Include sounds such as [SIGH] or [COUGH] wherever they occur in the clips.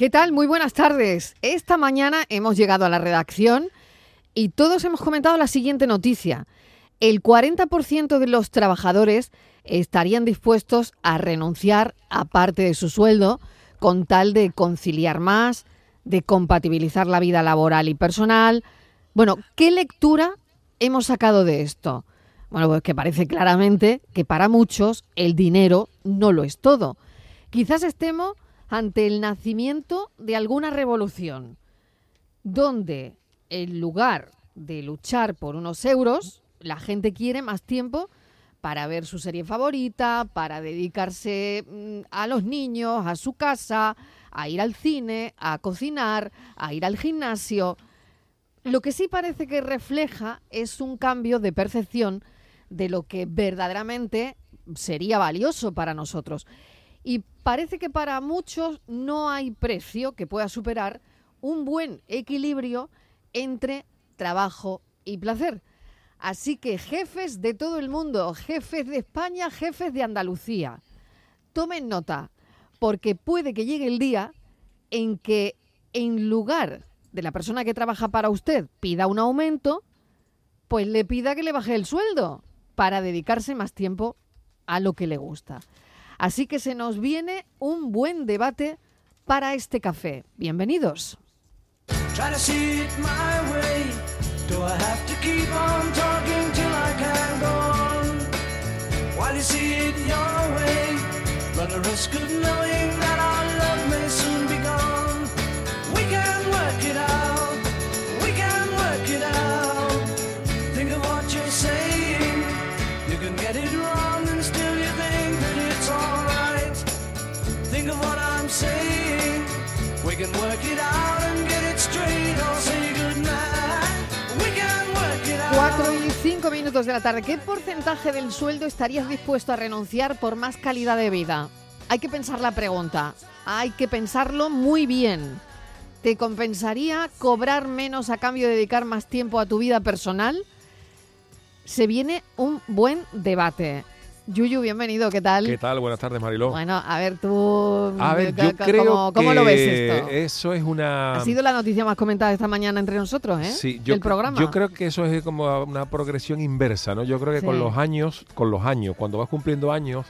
¿Qué tal? Muy buenas tardes. Esta mañana hemos llegado a la redacción y todos hemos comentado la siguiente noticia. El 40% de los trabajadores estarían dispuestos a renunciar a parte de su sueldo con tal de conciliar más, de compatibilizar la vida laboral y personal. Bueno, ¿qué lectura hemos sacado de esto? Bueno, pues que parece claramente que para muchos el dinero no lo es todo. Quizás estemos ante el nacimiento de alguna revolución, donde en lugar de luchar por unos euros, la gente quiere más tiempo para ver su serie favorita, para dedicarse mm, a los niños, a su casa, a ir al cine, a cocinar, a ir al gimnasio. Lo que sí parece que refleja es un cambio de percepción de lo que verdaderamente sería valioso para nosotros. Y parece que para muchos no hay precio que pueda superar un buen equilibrio entre trabajo y placer. Así que jefes de todo el mundo, jefes de España, jefes de Andalucía, tomen nota, porque puede que llegue el día en que en lugar de la persona que trabaja para usted pida un aumento, pues le pida que le baje el sueldo para dedicarse más tiempo a lo que le gusta. Así que se nos viene un buen debate para este café. Bienvenidos. Cuatro y cinco minutos de la tarde. ¿Qué porcentaje del sueldo estarías dispuesto a renunciar por más calidad de vida? Hay que pensar la pregunta. Hay que pensarlo muy bien. ¿Te compensaría cobrar menos a cambio de dedicar más tiempo a tu vida personal? Se viene un buen debate. Yuyu, bienvenido, ¿qué tal? ¿Qué tal? Buenas tardes, Mariló. Bueno, a ver, tú. A ver, yo creo ¿cómo, lo ves esto? Eso es una. Ha sido la noticia más comentada esta mañana entre nosotros, ¿eh? Sí, yo, El programa. yo creo que eso es como una progresión inversa, ¿no? Yo creo que con los años, con los años, cuando vas cumpliendo años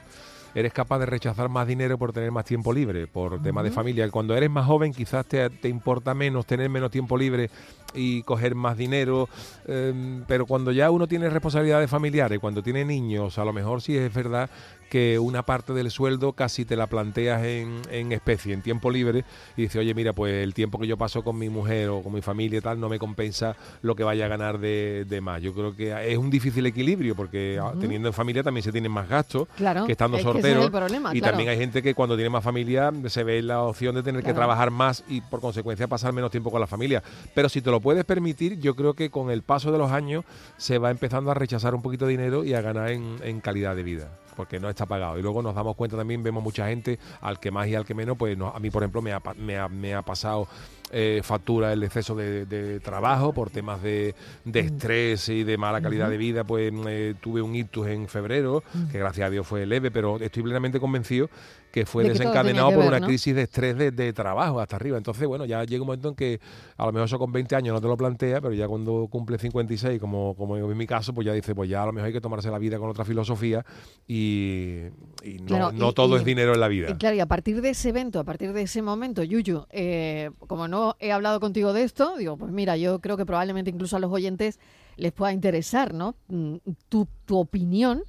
eres capaz de rechazar más dinero por tener más tiempo libre, por tema de familia. Cuando eres más joven quizás te, te, importa menos tener menos tiempo libre y coger más dinero, eh, pero cuando ya uno tiene responsabilidades familiares, cuando tiene niños, a lo mejor sí es verdad que una parte del sueldo casi te la planteas en, en especie, en tiempo libre, y dices, oye, mira, pues el tiempo que yo paso con mi mujer o con mi familia y tal no me compensa lo que vaya a ganar de, de más. Yo creo que es un difícil equilibrio porque uh -huh. teniendo en familia también se tienen más gastos claro, que estando es problema, y claro. también hay gente que cuando tiene más familia se ve la opción de tener Claro. que trabajar más y por consecuencia pasar menos tiempo con la familia. Pero si te lo puedes permitir, yo creo que con el paso de los años se va empezando a rechazar un poquito de dinero y a ganar en, en calidad de vida porque no está pagado. Y luego nos damos cuenta también, vemos mucha gente, al que más y al que menos, pues no, a mí, por ejemplo, me ha, me ha, me ha pasado eh, factura el exceso de, de trabajo por temas de, de estrés y de mala calidad de vida. Pues eh, tuve un ictus en febrero, que gracias a Dios fue leve, pero estoy plenamente convencido que fue De desencadenado por una ¿no? crisis de estrés de, de trabajo hasta arriba. Entonces, bueno, ya llega un momento en que a lo mejor eso con 20 años no te lo plantea, pero ya cuando cumple 56, como, como en mi caso, pues ya dice, pues ya a lo mejor hay que tomarse la vida con otra filosofía y, y no, Claro, no y- todo y- es dinero en la vida. Y claro, y a partir de ese evento, a partir de ese momento, Yuyu, eh, como no he hablado contigo de esto, digo, pues mira, yo creo que probablemente incluso a los oyentes les pueda interesar, ¿no? Mm, Tu, tu opinión,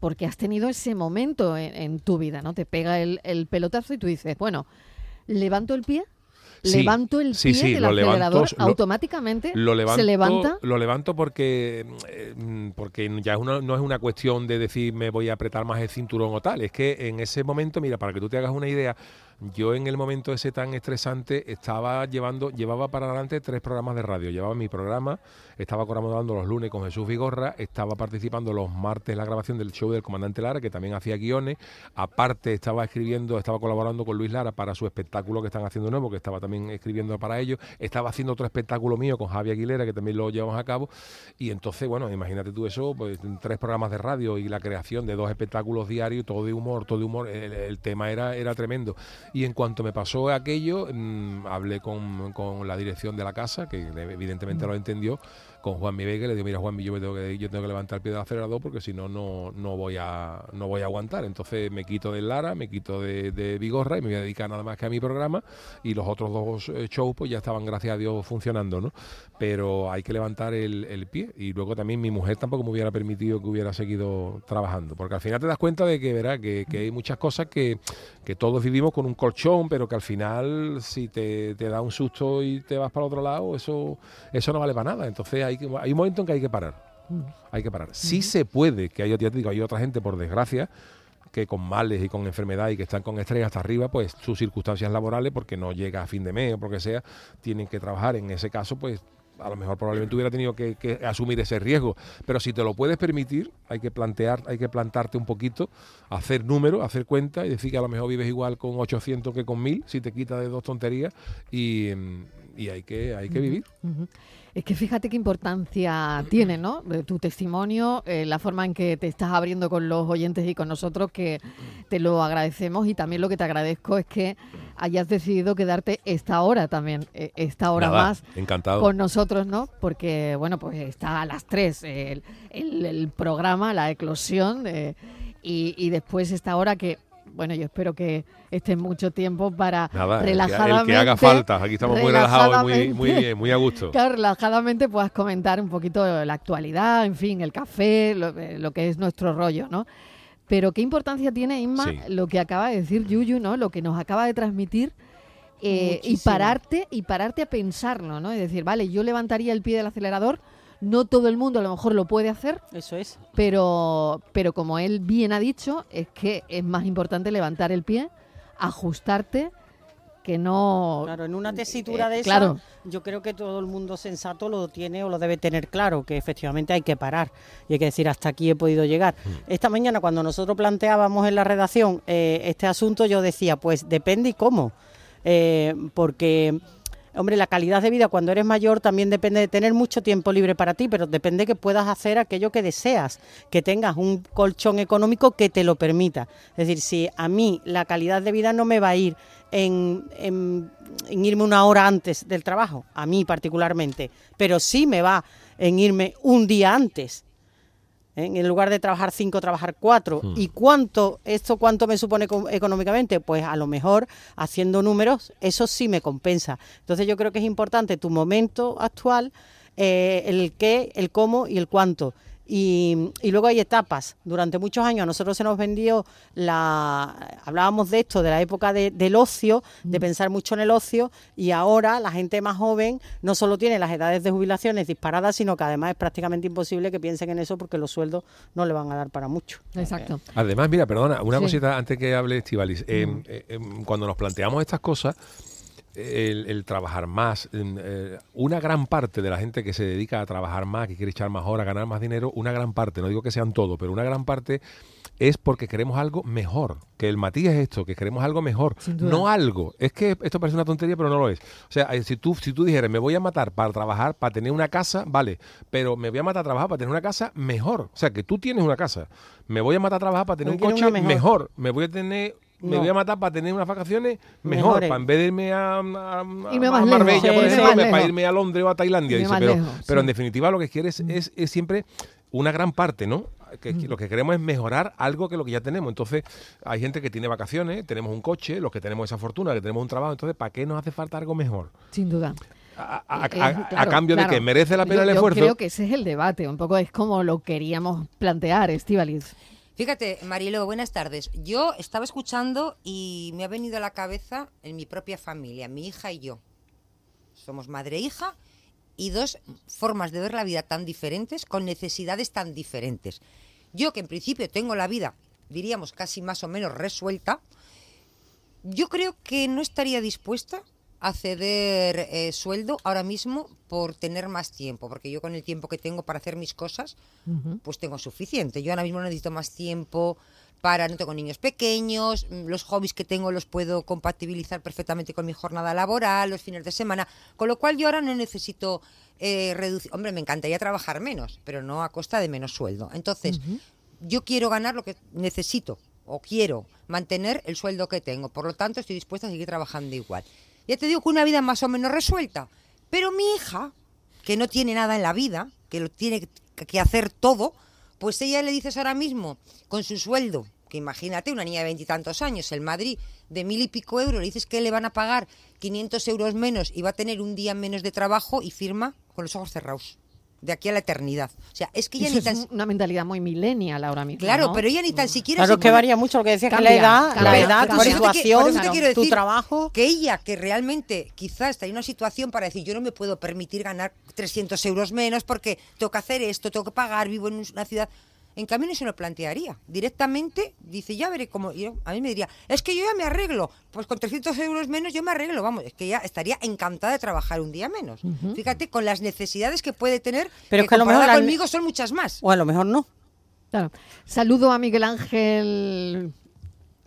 porque has tenido ese momento en, en tu vida, ¿no? Te pega el, el pelotazo y tú dices, bueno, levanto el pie, Sí, levanto el pie sí, del levanto, acelerador, lo- automáticamente lo levanto, se levanta. Lo levanto porque, eh, porque ya es una- no es una cuestión de decir me voy a apretar más el cinturón o tal. Es que en ese momento, mira, para que tú te hagas una idea, yo en el momento ese tan estresante estaba llevando, llevaba para adelante tres programas de radio. Llevaba mi programa, estaba colaborando los lunes con Jesús Vigorra, estaba participando los martes en la grabación del show del comandante Lara, que también hacía guiones. Aparte estaba escribiendo, estaba colaborando con Luis Lara para su espectáculo que están haciendo nuevo, que estaba también escribiendo para ellos. Estaba haciendo otro espectáculo mío con Javi Aguilera, que también lo llevamos a cabo. Y entonces, bueno, imagínate tú eso, pues tres programas de radio y la creación de dos espectáculos diarios, todo de humor, todo de humor. El, el tema era, era tremendo. Y en cuanto me pasó aquello, mm, hablé con, con, la dirección de la casa, que evidentemente lo entendió, con Juan Mi Vega, le digo, mira Juan, yo, tengo que, yo tengo que levantar el pie del acelerador porque si no, no voy a no voy a aguantar. Entonces me quito del Lara, me quito de, de y me voy a dedicar nada más que a mi programa y los otros dos eh, shows pues ya estaban, gracias a Dios, funcionando, ¿no? Pero hay que levantar el, el pie y luego también mi mujer tampoco me hubiera permitido que hubiera seguido trabajando, porque al final te das cuenta de que, verá, que, que hay muchas cosas que, que todos vivimos con un colchón, pero que al final si te, te da un susto y te vas para otro lado, eso, eso no vale para nada. Entonces hay, hay un momento en que hay que parar. Hay que parar. Sí se puede, que hay, digo, hay otra gente, por desgracia, que con males y con enfermedad y que están con estrés hasta arriba, pues sus circunstancias laborales, porque no llega a fin de mes o porque sea, tienen que trabajar. En ese caso, pues a lo mejor probablemente hubiera tenido que, que, asumir ese riesgo. Pero si te lo puedes permitir, hay que plantear, hay que plantarte un poquito, hacer números, hacer cuenta y decir que a lo mejor vives igual con 800 que con 1000, si te quita de dos tonterías y, y hay que, hay que vivir. Es que fíjate qué importancia tiene, ¿no? Tu testimonio, eh, la forma en que te estás abriendo con los oyentes y con nosotros, que te lo agradecemos y también lo que te agradezco es que hayas decidido quedarte esta hora también, eh, esta hora más encantado. con nosotros, ¿no? Porque, bueno, pues está a las tres el, el, programa, la eclosión, eh, y, y después esta hora que bueno, yo espero que esté mucho tiempo para relajadamente. El que, haga falta, aquí estamos muy relajados y muy, bien, muy a gusto. [LAUGHS] Claro, relajadamente puedas comentar un poquito la actualidad, en fin, el café, lo, eh, que es nuestro rollo, ¿no? Pero qué importancia tiene, Inma, lo que acaba de decir Yuyu, ¿no? Lo que nos acaba de transmitir. Eh, y pararte y pararte a pensarlo, ¿no? Es decir, vale, yo levantaría el pie del acelerador, no todo el mundo a lo mejor lo puede hacer. Eso es. Pero, pero como él bien ha dicho, es que es más importante levantar el pie, ajustarte, que no... Claro, en una tesitura de esa, yo creo que todo el mundo sensato lo tiene o lo debe tener claro, que efectivamente hay que parar y hay que decir hasta aquí he podido llegar. Mm. Esta mañana cuando nosotros planteábamos en la redacción eh, este asunto, yo decía, pues depende y cómo, eh, porque Hombre, la calidad de vida cuando eres mayor también depende de tener mucho tiempo libre para ti, pero depende que puedas hacer aquello que deseas, que tengas un colchón económico que te lo permita. Es decir, si a mí la calidad de vida no me va a ir en, en, en irme una hora antes del trabajo, a mí particularmente, pero sí me va en irme un día antes ¿eh? en lugar de trabajar cinco, trabajar cuatro. Hmm. ¿Y cuánto, esto cuánto me supone económicamente? Pues a lo mejor haciendo números, eso sí me compensa. Entonces yo creo que es importante tu momento actual, eh, el qué, el cómo y el cuánto. Y, luego hay etapas. Durante muchos años a nosotros se nos vendió la. Hablábamos de esto, de la época del ocio, de mm. pensar mucho en el ocio, y ahora la gente más joven no solo tiene las edades de jubilaciones disparadas, sino que además es prácticamente imposible que piensen en eso porque los sueldos no le van a dar para mucho. Exacto. Además, mira, perdona, una cosita antes que hable Estivalis. Eh, mm. eh, eh, cuando nos planteamos estas cosas el, trabajar más. Eh, una gran parte de la gente que se dedica a trabajar más, que quiere echar más horas, ganar más dinero, una gran parte, no digo que sean todos, pero una gran parte es porque queremos algo mejor. Que el matiz es esto, que queremos algo mejor. No algo. Es que esto parece una tontería, pero no lo es. O sea, eh, si tú, si tú dijeras, me voy a matar para trabajar, para tener una casa, vale, pero me voy a matar a trabajar para tener una casa mejor. O sea, que tú tienes una casa. Me voy a matar a trabajar para tener un coche mejor. Me voy a tener me voy a matar para tener unas vacaciones mejor, para en vez de irme a, a, Marbella, por ejemplo, para irme a Londres o a Tailandia. Dice, pero, pero en definitiva lo que quieres mm. es, es siempre una gran parte, ¿no? Que, mm. lo que queremos es mejorar algo que lo que ya tenemos. Entonces, hay gente que tiene vacaciones, tenemos un coche, los que tenemos esa fortuna, que tenemos un trabajo, entonces, ¿para qué nos hace falta algo mejor? Sin duda. A, eh, cambio de que merece la pena el esfuerzo. Yo creo que ese es el debate, un poco es como lo queríamos plantear, Estivalis. Fíjate, Marilo, buenas tardes. Yo estaba escuchando y me ha venido a la cabeza en mi propia familia, mi hija y yo. Somos madre e hija y dos formas de ver la vida tan diferentes, con necesidades tan diferentes. Yo que en principio tengo la vida, diríamos, casi más o menos resuelta, yo creo que no estaría dispuesta a ceder eh, sueldo ahora mismo por tener más tiempo, porque yo con el tiempo que tengo para hacer mis cosas, pues tengo suficiente. Yo ahora mismo necesito más tiempo para, no tengo niños pequeños, mm, los hobbies que tengo los puedo compatibilizar perfectamente con mi jornada laboral, los fines de semana, con lo cual yo ahora no necesito eh, reducir, hombre, me encantaría trabajar menos, pero no a costa de menos sueldo. Entonces, yo quiero ganar lo que necesito o quiero mantener el sueldo que tengo. Por lo tanto, estoy dispuesta a seguir trabajando igual. Ya te digo que una vida más o menos resuelta. Pero mi hija, que no tiene nada en la vida, que lo tiene que hacer todo, pues ella le dices ahora mismo, con su sueldo, que imagínate, una niña de veintitantos años, el Madrid de mil y pico euros, le dices que le van a pagar 500 euros menos y va a tener un día menos de trabajo y firma con los ojos cerrados de aquí a la eternidad. O sea, es que ella ni tan... es una mentalidad muy millennial ahora mismo. Claro, pero ella ni tan siquiera. Claro, que varía mucho lo que decía que la edad, la edad, tu situación, tu trabajo. Que ella, que realmente quizás está en una situación para decir, yo no me puedo permitir ganar 300 euros menos porque tengo que hacer esto, tengo que pagar, vivo en una ciudad. En cambio, no se lo plantearía. Directamente dice, ya veré cómo. a mí me diría, es que yo ya me arreglo. Pues con 300 euros menos yo me arreglo. Vamos, es que ya estaría encantada de trabajar un día menos. Fíjate, con las necesidades que puede tener, Pero que, a lo mejor conmigo son muchas más. O a lo mejor no. Claro. Saludo a Miguel Ángel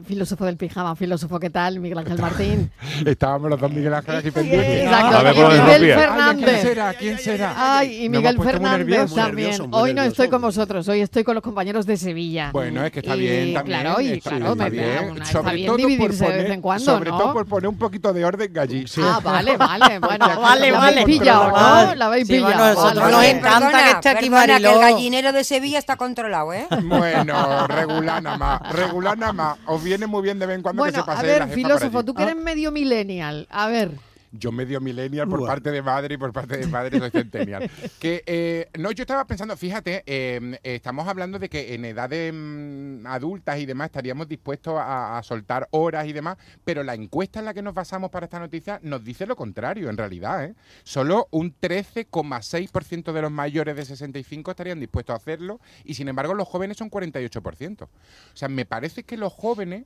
Filósofo del pijama, filósofo, ¿qué tal? Miguel Ángel Martín. [LAUGHS] Estábamos los dos Miguel Ángel aquí pendientes. Exacto. A ver, Miguel Fernández. ¿Quién será? ¿Quién será? Ay, y Miguel Fernández también. hoy no estoy con vosotros, hoy estoy con los compañeros de Sevilla. Bueno, es que está bien también. Claro, y está claro, bien, está bien. sobre todo dividirse poner, de vez en cuando, Sobre todo por poner un poquito de orden allí. Ah, vale, vale. [LAUGHS] Bueno, vale, la vale. habéis pillado, ¿no? La habéis pillado. Nos encanta que esté aquí Mariló. que el gallinero de Sevilla está controlado, ¿eh? [LAUGHS] Bueno, regular nada más, regular nada más. Viene muy bien de vez en cuando bueno, a ver, filósofo, tú que eres ah. medio millennial, a ver. Yo medio millennial por parte de madre y por parte de padre soy centennial. [LAUGHS] que, eh, no, yo estaba pensando, fíjate, em, estamos hablando de que en edades mm, adultas y demás estaríamos dispuestos a, soltar horas y demás, pero la encuesta en la que nos basamos para esta noticia nos dice lo contrario, en realidad. ¿eh? Solo un 13,6% de los mayores de 65 estarían dispuestos a hacerlo y sin embargo los jóvenes son 48%. O sea, me parece que los jóvenes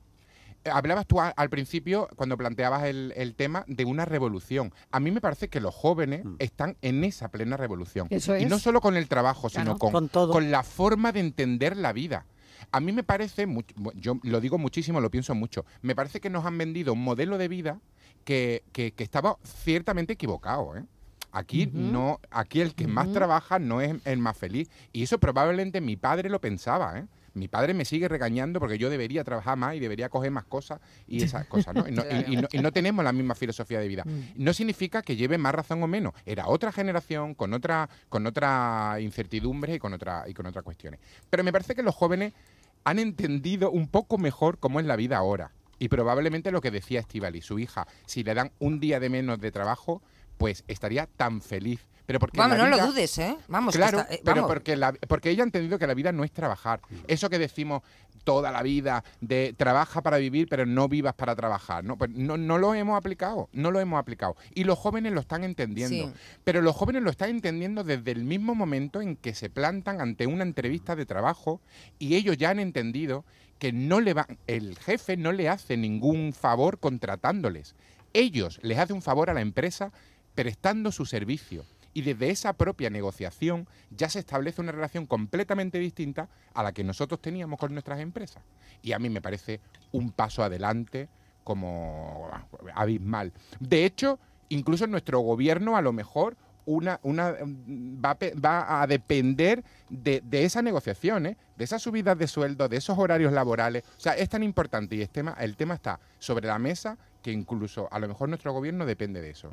hablabas tú al principio, cuando planteabas el, tema, de una revolución. A mí me parece que los jóvenes mm. están en esa plena revolución. Y no solo con el trabajo, sino con, con, la forma de entender la vida. A mí me parece, yo lo digo muchísimo, lo pienso mucho, me parece que nos han vendido un modelo de vida que, estaba ciertamente equivocado. ¿eh? Aquí no, aquí el que más trabaja no es el más feliz. Y eso probablemente mi padre lo pensaba, ¿eh? Mi padre me sigue regañando porque yo debería trabajar más y debería coger más cosas y [LAUGHS] esas cosas, ¿no? Y no, tenemos la misma filosofía de vida. Mm. No significa que lleve más razón o menos. Era otra generación con otra, con otra incertidumbre y con otra, y con otras cuestiones. Pero me parece que los jóvenes han entendido un poco mejor cómo es la vida ahora. Y probablemente lo que decía Estivali, su hija, si le dan un día de menos de trabajo, pues estaría tan feliz pero porque vamos, no lo dudes, ¿eh? Vamos, claro, eh, pero porque, porque ella ha entendido que la vida no es trabajar. Mm. Eso que decimos toda la vida de trabaja para vivir, pero no vivas para trabajar. No, pues no, no lo hemos aplicado, no lo hemos aplicado. Y los jóvenes lo están entendiendo. Pero los jóvenes lo están entendiendo desde el mismo momento en que se plantan ante una entrevista de trabajo y ellos ya han entendido que no le va, el jefe no le hace ningún favor contratándoles. Ellos les hacen un favor a la empresa prestando su servicio y desde esa propia negociación ya se establece una relación completamente distinta a la que nosotros teníamos con nuestras empresas. Y a mí me parece un paso adelante como abismal. De hecho, incluso nuestro gobierno a lo mejor una, una, va, a depender de, esa negociación, ¿eh? de esas subidas de sueldo, de esos horarios laborales. O sea, es tan importante y el tema, el tema está sobre la mesa que incluso a lo mejor nuestro gobierno depende de eso.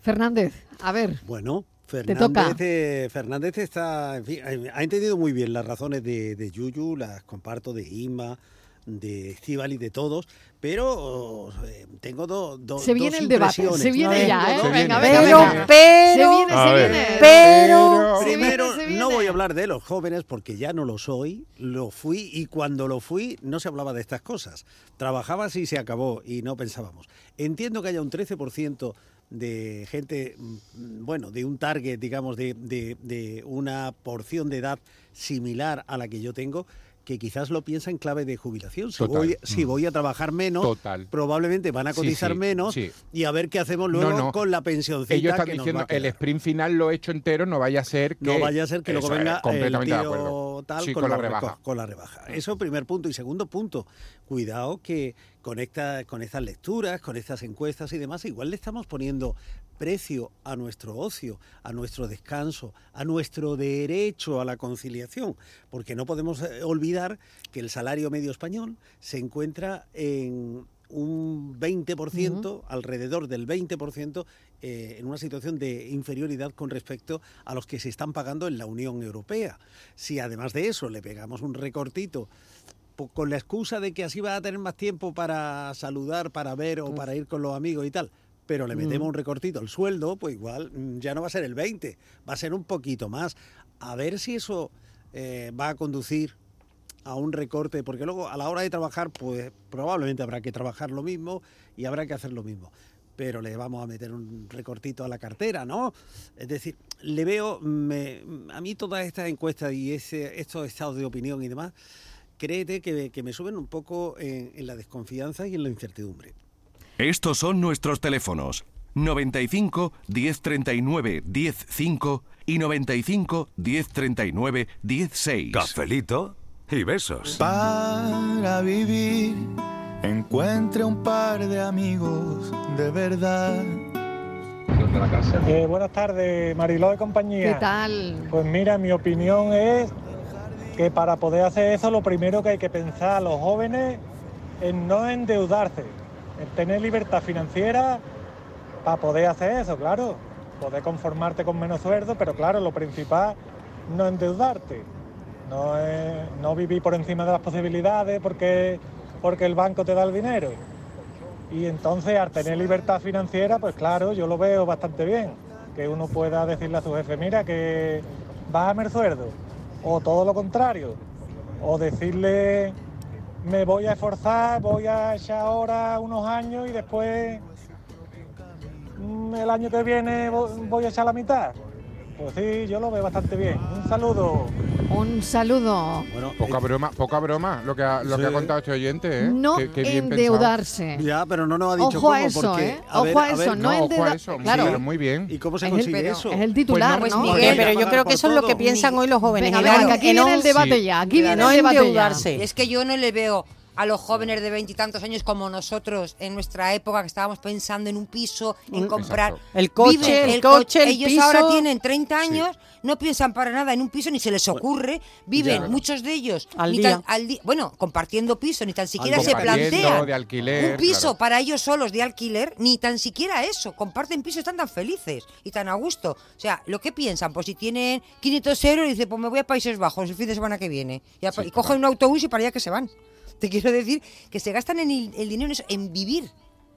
Fernández, a ver. Bueno, Fernández, eh, Fernández está, eh, ha entendido muy bien las razones de, Yuyu, las comparto de Ima, de Estival y de todos, pero eh, tengo dos Se viene el debate, se viene ya, ¿eh? venga, venga, pero, se viene, se viene. Pero, primero, no voy a hablar de los jóvenes porque ya no lo soy, lo fui y cuando lo fui no se hablaba de estas cosas. Trabajabas y se acabó y no pensábamos. Entiendo que haya un 13% de gente, mm, bueno, de un target, digamos, de, de, una porción de edad similar a la que yo tengo, que quizás lo piensa en clave de jubilación. Si, voy, si mm. voy a trabajar menos, probablemente van a cotizar menos y a ver qué hacemos luego con la pensión. Ellos están diciendo, el sprint final lo he hecho entero, no vaya a ser que... No vaya a ser que luego venga el tío tal con, la rebaja. con la rebaja. Eso primer punto. Y segundo punto, cuidado que con, esta, con estas lecturas, con estas encuestas y demás, igual le estamos poniendo precio a nuestro ocio, a nuestro descanso, a nuestro derecho a la conciliación, porque no podemos eh, olvidar que el salario medio español se encuentra en un 20%, alrededor del 20%, eh, en una situación de inferioridad con respecto a los que se están pagando en la Unión Europea. Si además de eso le pegamos un recortito con la excusa de que así va a tener más tiempo para saludar, para ver o para ir con los amigos y tal, pero le metemos un recortito al sueldo, pues igual mm, ya no va a ser el 20, va a ser un poquito más. A ver si eso eh, va a conducir a un recorte, porque luego a la hora de trabajar, pues probablemente habrá que trabajar lo mismo y habrá que hacer lo mismo. Pero le vamos a meter un recortito a la cartera, ¿no? Es decir, le veo, a mí todas estas encuestas y ese, estos estados de opinión y demás, créete que, me suben un poco en, en la desconfianza y en la incertidumbre. Estos son nuestros teléfonos. 95 1039 105 y 95 1039 16. Cafelito y besos. Para vivir, encuentre un par de amigos de verdad. Eh, buenas tardes, Mariló de compañía. ¿Qué tal? Pues mira, mi opinión es que para poder hacer eso lo primero que hay que pensar a los jóvenes es no endeudarse, en tener libertad financiera para poder hacer eso, claro. Poder conformarte con menos sueldo, pero claro, lo principal, no endeudarte no, no vivir por encima de las posibilidades porque, porque el banco te da el dinero. Y entonces al tener libertad financiera, pues claro, yo lo veo bastante bien. Que uno pueda decirle a su jefe, mira, que bájame el sueldo. O todo lo contrario. O decirle, me voy a esforzar, voy a echar ahora unos años y después mm, el año que viene voy a echar la mitad. Pues sí, yo lo veo bastante bien. Un saludo. Un saludo. Bueno, poca eh, broma, poca broma lo que ha, lo que ha contado este oyente, ¿eh? No endeudarse. Ya, pero no nos ha dicho ojo a eso, ¿eh? ojo a, eso, no, endeudarse. Claro. muy bien. ¿Y cómo se consigue eso? Es el titular, pues ¿no? pero yo creo que eso es lo que piensan hoy los jóvenes. Venga, venga, aquí viene el debate ya. Aquí viene el debate ya. Es que yo no le veo a los jóvenes de veintitantos años como nosotros en nuestra época que estábamos pensando en un piso, en comprar el coche, el, coche, ellos ahora tienen 30 años, no piensan para nada en un piso ni se les ocurre, viven muchos de ellos al día. bueno, compartiendo piso, ni tan siquiera se plantean un piso para ellos solos de alquiler, ni tan siquiera eso, comparten piso, están tan felices y tan a gusto. O sea, lo que piensan, pues si tienen 500 euros, dice, pues me voy a Países Bajos el fin de semana que viene. Y, cogen un autobús y para allá que se van. Te quiero decir que se gastan en el, dinero en, eso, en vivir,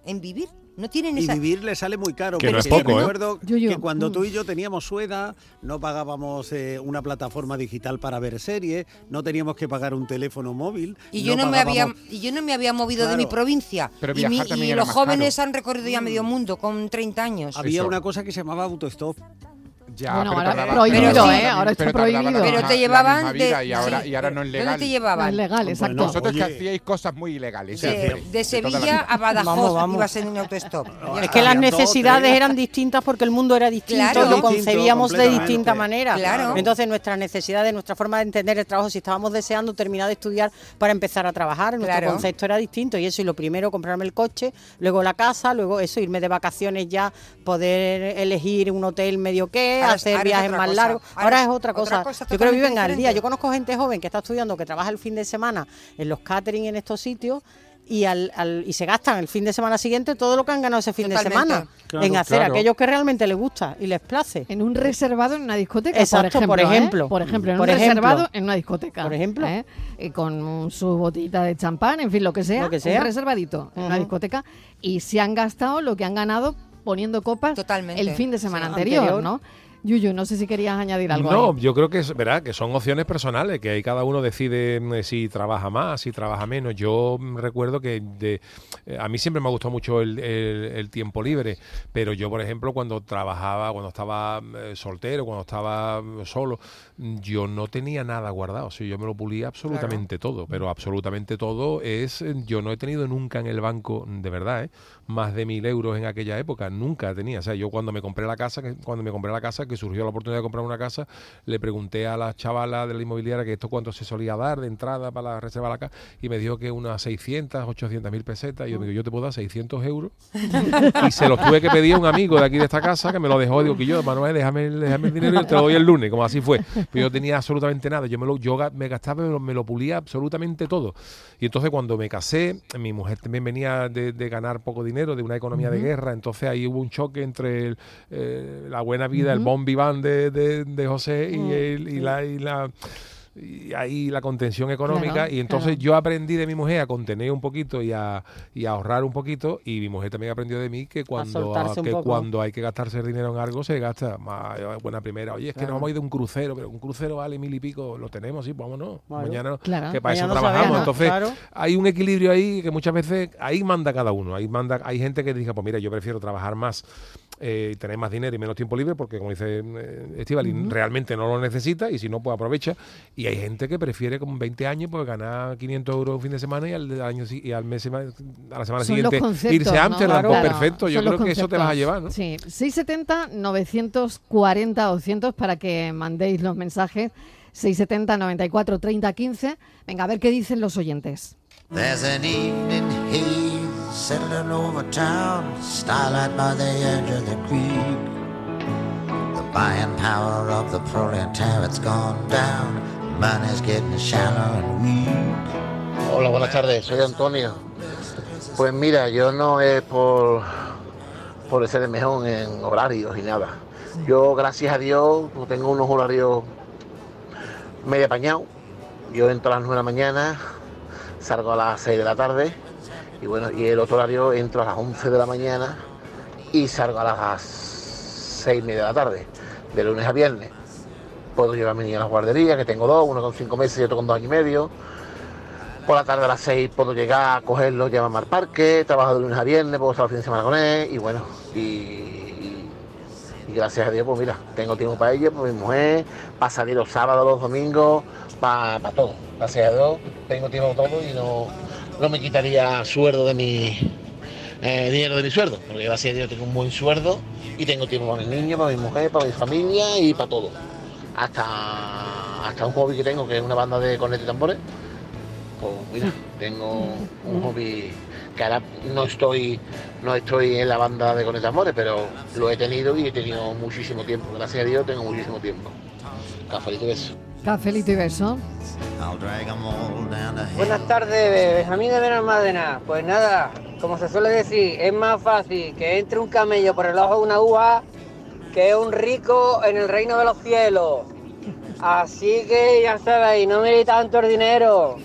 en vivir. No tienen esa... Y vivir le sale muy caro. Que no es poco, ¿eh? recuerdo que cuando tú y yo teníamos Sueda, no pagábamos eh, una plataforma digital para ver series, no teníamos que pagar un teléfono móvil. Y yo no, me había y yo no me había movido de mi provincia. Pero y, y los jóvenes han recorrido ya medio mundo con 30 años. Había una cosa que se llamaba autostop ya, bueno, ahora prohibido, ¿eh? Ahora está prohibido. Pero te llevaban de, y, ahora, y ahora no es legal. ¿Dónde te llevaban? No es legal, exacto. Vosotros que hacíais cosas muy ilegales. De, Sevilla a Badajoz vamos, vamos. ibas en un autostop. Es que las necesidades eran distintas porque el mundo era distinto, lo concebíamos de distinta manera. Claro. Entonces nuestras necesidades, nuestra forma de entender el trabajo, si estábamos deseando terminar de estudiar para empezar a trabajar, nuestro concepto era distinto y eso y lo primero comprarme el coche, luego la casa, luego eso irme de vacaciones ya, poder elegir un hotel medio que, hacer viajes más largo. Ahora, es otra cosa. Yo creo que viven al día. Yo conozco gente joven que está estudiando, que trabaja el fin de semana en los catering en estos sitios y, al, y se gastan el fin de semana siguiente todo lo que han ganado ese fin de semana en hacer aquello que realmente les gusta y les place. En un reservado en una discoteca, Exacto, por ejemplo. Por ejemplo, en un reservado en una discoteca. Por ejemplo. ¿eh? Y con su botita de champán, en fin, lo que sea. Lo que sea. Un reservadito en una discoteca y se han gastado lo que han ganado poniendo copas el fin de semana anterior, ¿no? Yuyu, no sé si querías añadir algo. No, yo creo que es verdad que son opciones personales, que ahí cada uno decide mm, si trabaja más, si trabaja menos. Yo mm, recuerdo que de, eh, a mí siempre me ha gustado mucho el, tiempo libre, pero yo, por ejemplo, cuando trabajaba, cuando estaba eh, soltero, cuando estaba mm, solo, yo no tenía nada guardado. O sea, yo me lo pulía absolutamente todo, pero absolutamente todo es. Eh, yo no he tenido nunca en el banco, de verdad, más de mil euros en aquella época. Nunca tenía. O sea, yo cuando me compré la casa, cuando me compré la casa, que surgió la oportunidad de comprar una casa, le pregunté a la chavala de la inmobiliaria que esto cuánto se solía dar de entrada para la reserva de la casa y me dijo que unas 600, 800 mil pesetas. Y yo digo, yo te puedo dar 600 euros. [LAUGHS] y se los tuve que pedir a un amigo de aquí de esta casa que me lo dejó. Digo, que yo, Manuel, déjame, déjame el dinero y te lo doy el lunes, como así fue. Pero yo tenía absolutamente nada. Yo me lo yo me gastaba, me lo, me lo pulía absolutamente todo. Y entonces cuando me casé, mi mujer también venía de, ganar poco dinero, de una economía de guerra. Entonces ahí hubo un choque entre eh, la buena vida, el bon vivant de, de, José y, mm, y la... Y la y ahí la contención económica y entonces yo aprendí de mi mujer a contener un poquito y a, y a, ahorrar un poquito y mi mujer también aprendió de mí que cuando que cuando hay que gastarse el dinero en algo se gasta más buena primera. Oye es que nos vamos a ir de un crucero pero un crucero vale mil y pico lo tenemos sí pues vámonos. Mañana que para eso trabajamos. entonces hay un equilibrio ahí que muchas veces ahí manda cada uno ahí manda hay gente que dice pues mira yo prefiero trabajar más eh, tener más dinero y menos tiempo libre, porque como dice eh, Estival, realmente no lo necesita y si no, pues aprovecha. Y hay gente que prefiere con 20 años pues ganar 500 euros un fin de semana y al año y al mes a la semana siguiente irse a Amsterdam, pues perfecto. Yo creo que eso te vas a llevar, ¿no? Sí, 670 940 200 para que mandéis los mensajes. 670 94 30 15. Venga, a ver qué dicen los oyentes. Settling over town, starlight by the edge of the creek. The buying power of the proletariat's gone down, money's getting shallow and weak. Hola, buenas tardes, soy Antonio. Pues mira, yo no es por, por ser el mejor en horarios y nada. Yo, gracias a Dios, pues tengo unos horarios medio apañados. Yo entro a las 9 de la mañana, salgo a las 6 de la tarde y bueno, y el otro horario entro a las 11 de la mañana y salgo a las 6 y media de la tarde, de lunes a viernes. Puedo llevar a mi niño a la guardería, que tengo dos, uno con cinco meses y otro con dos años y medio. Por la tarde a las 6 puedo llegar a cogerlo, llevarme al parque, trabajo de lunes a viernes, puedo estar el fin de semana con él y bueno, y, gracias a Dios, pues mira, tengo tiempo para ello, para mi mujer, para salir los sábados, los domingos, para, para todo. Gracias a Dios, tengo tiempo para todo y no, no me quitaría sueldo de mi eh, dinero de mi sueldo, porque gracias a Dios tengo un buen sueldo y tengo tiempo para mi niño, para mi mujer, para mi familia y para todo. Hasta, hasta un hobby que tengo, que es una banda de cornetas y tambores. Pues mira, tengo un hobby que ahora no estoy, no estoy en la banda de cornetas y tambores, pero lo he tenido y he tenido muchísimo tiempo. Gracias a Dios tengo muchísimo tiempo. Cafelito beso. Cafelito y beso. Buenas tardes, Benjamín de Benalmádena. Pues nada, como se suele decir, es más fácil que entre un camello por el ojo de una uva que un rico en el reino de los cielos. Así que ya sabéis, no me tanto el dinero.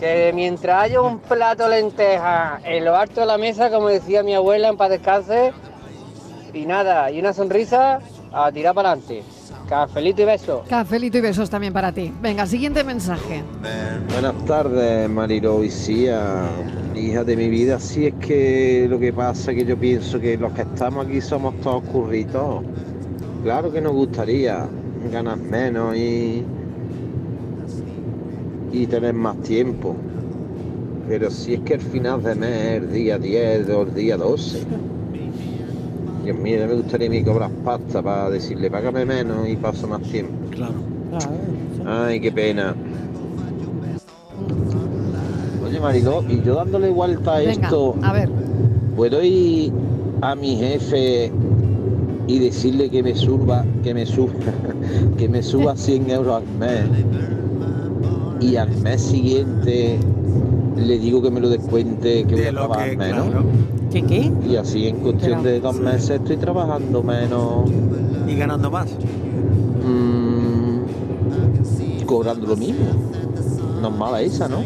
Que mientras haya un plato de lenteja en lo alto de la mesa, como decía mi abuela en paz descanse, y nada, y una sonrisa, a tirar para adelante. Cafelito y besos. Cafelito y besos también para ti. Venga, siguiente mensaje. Buenas tardes, Mariro y hija de mi vida. Si es que lo que pasa es que yo pienso que los que estamos aquí somos todos curritos. Claro que nos gustaría ganar menos y, y tener más tiempo. Pero si es que el final de mes, el día 10 o el día 12 Dios mío, me gustaría ni cobrar pasta para decirle, págame menos y paso más tiempo. Claro. Ay, qué pena. Oye, Mariló, y yo dándole vuelta a esto, a ver. ¿puedo ir a mi jefe y decirle que me suba, que me suba, [LAUGHS] que me suba 100 euros al mes? Y al mes siguiente le digo que me lo descuente, que voy a trabajar menos. ¿Qué qué? Y así en cuestión de dos meses estoy trabajando menos. ¿Y ganando más? Mm, cobrando lo mismo. No es mala esa, ¿no?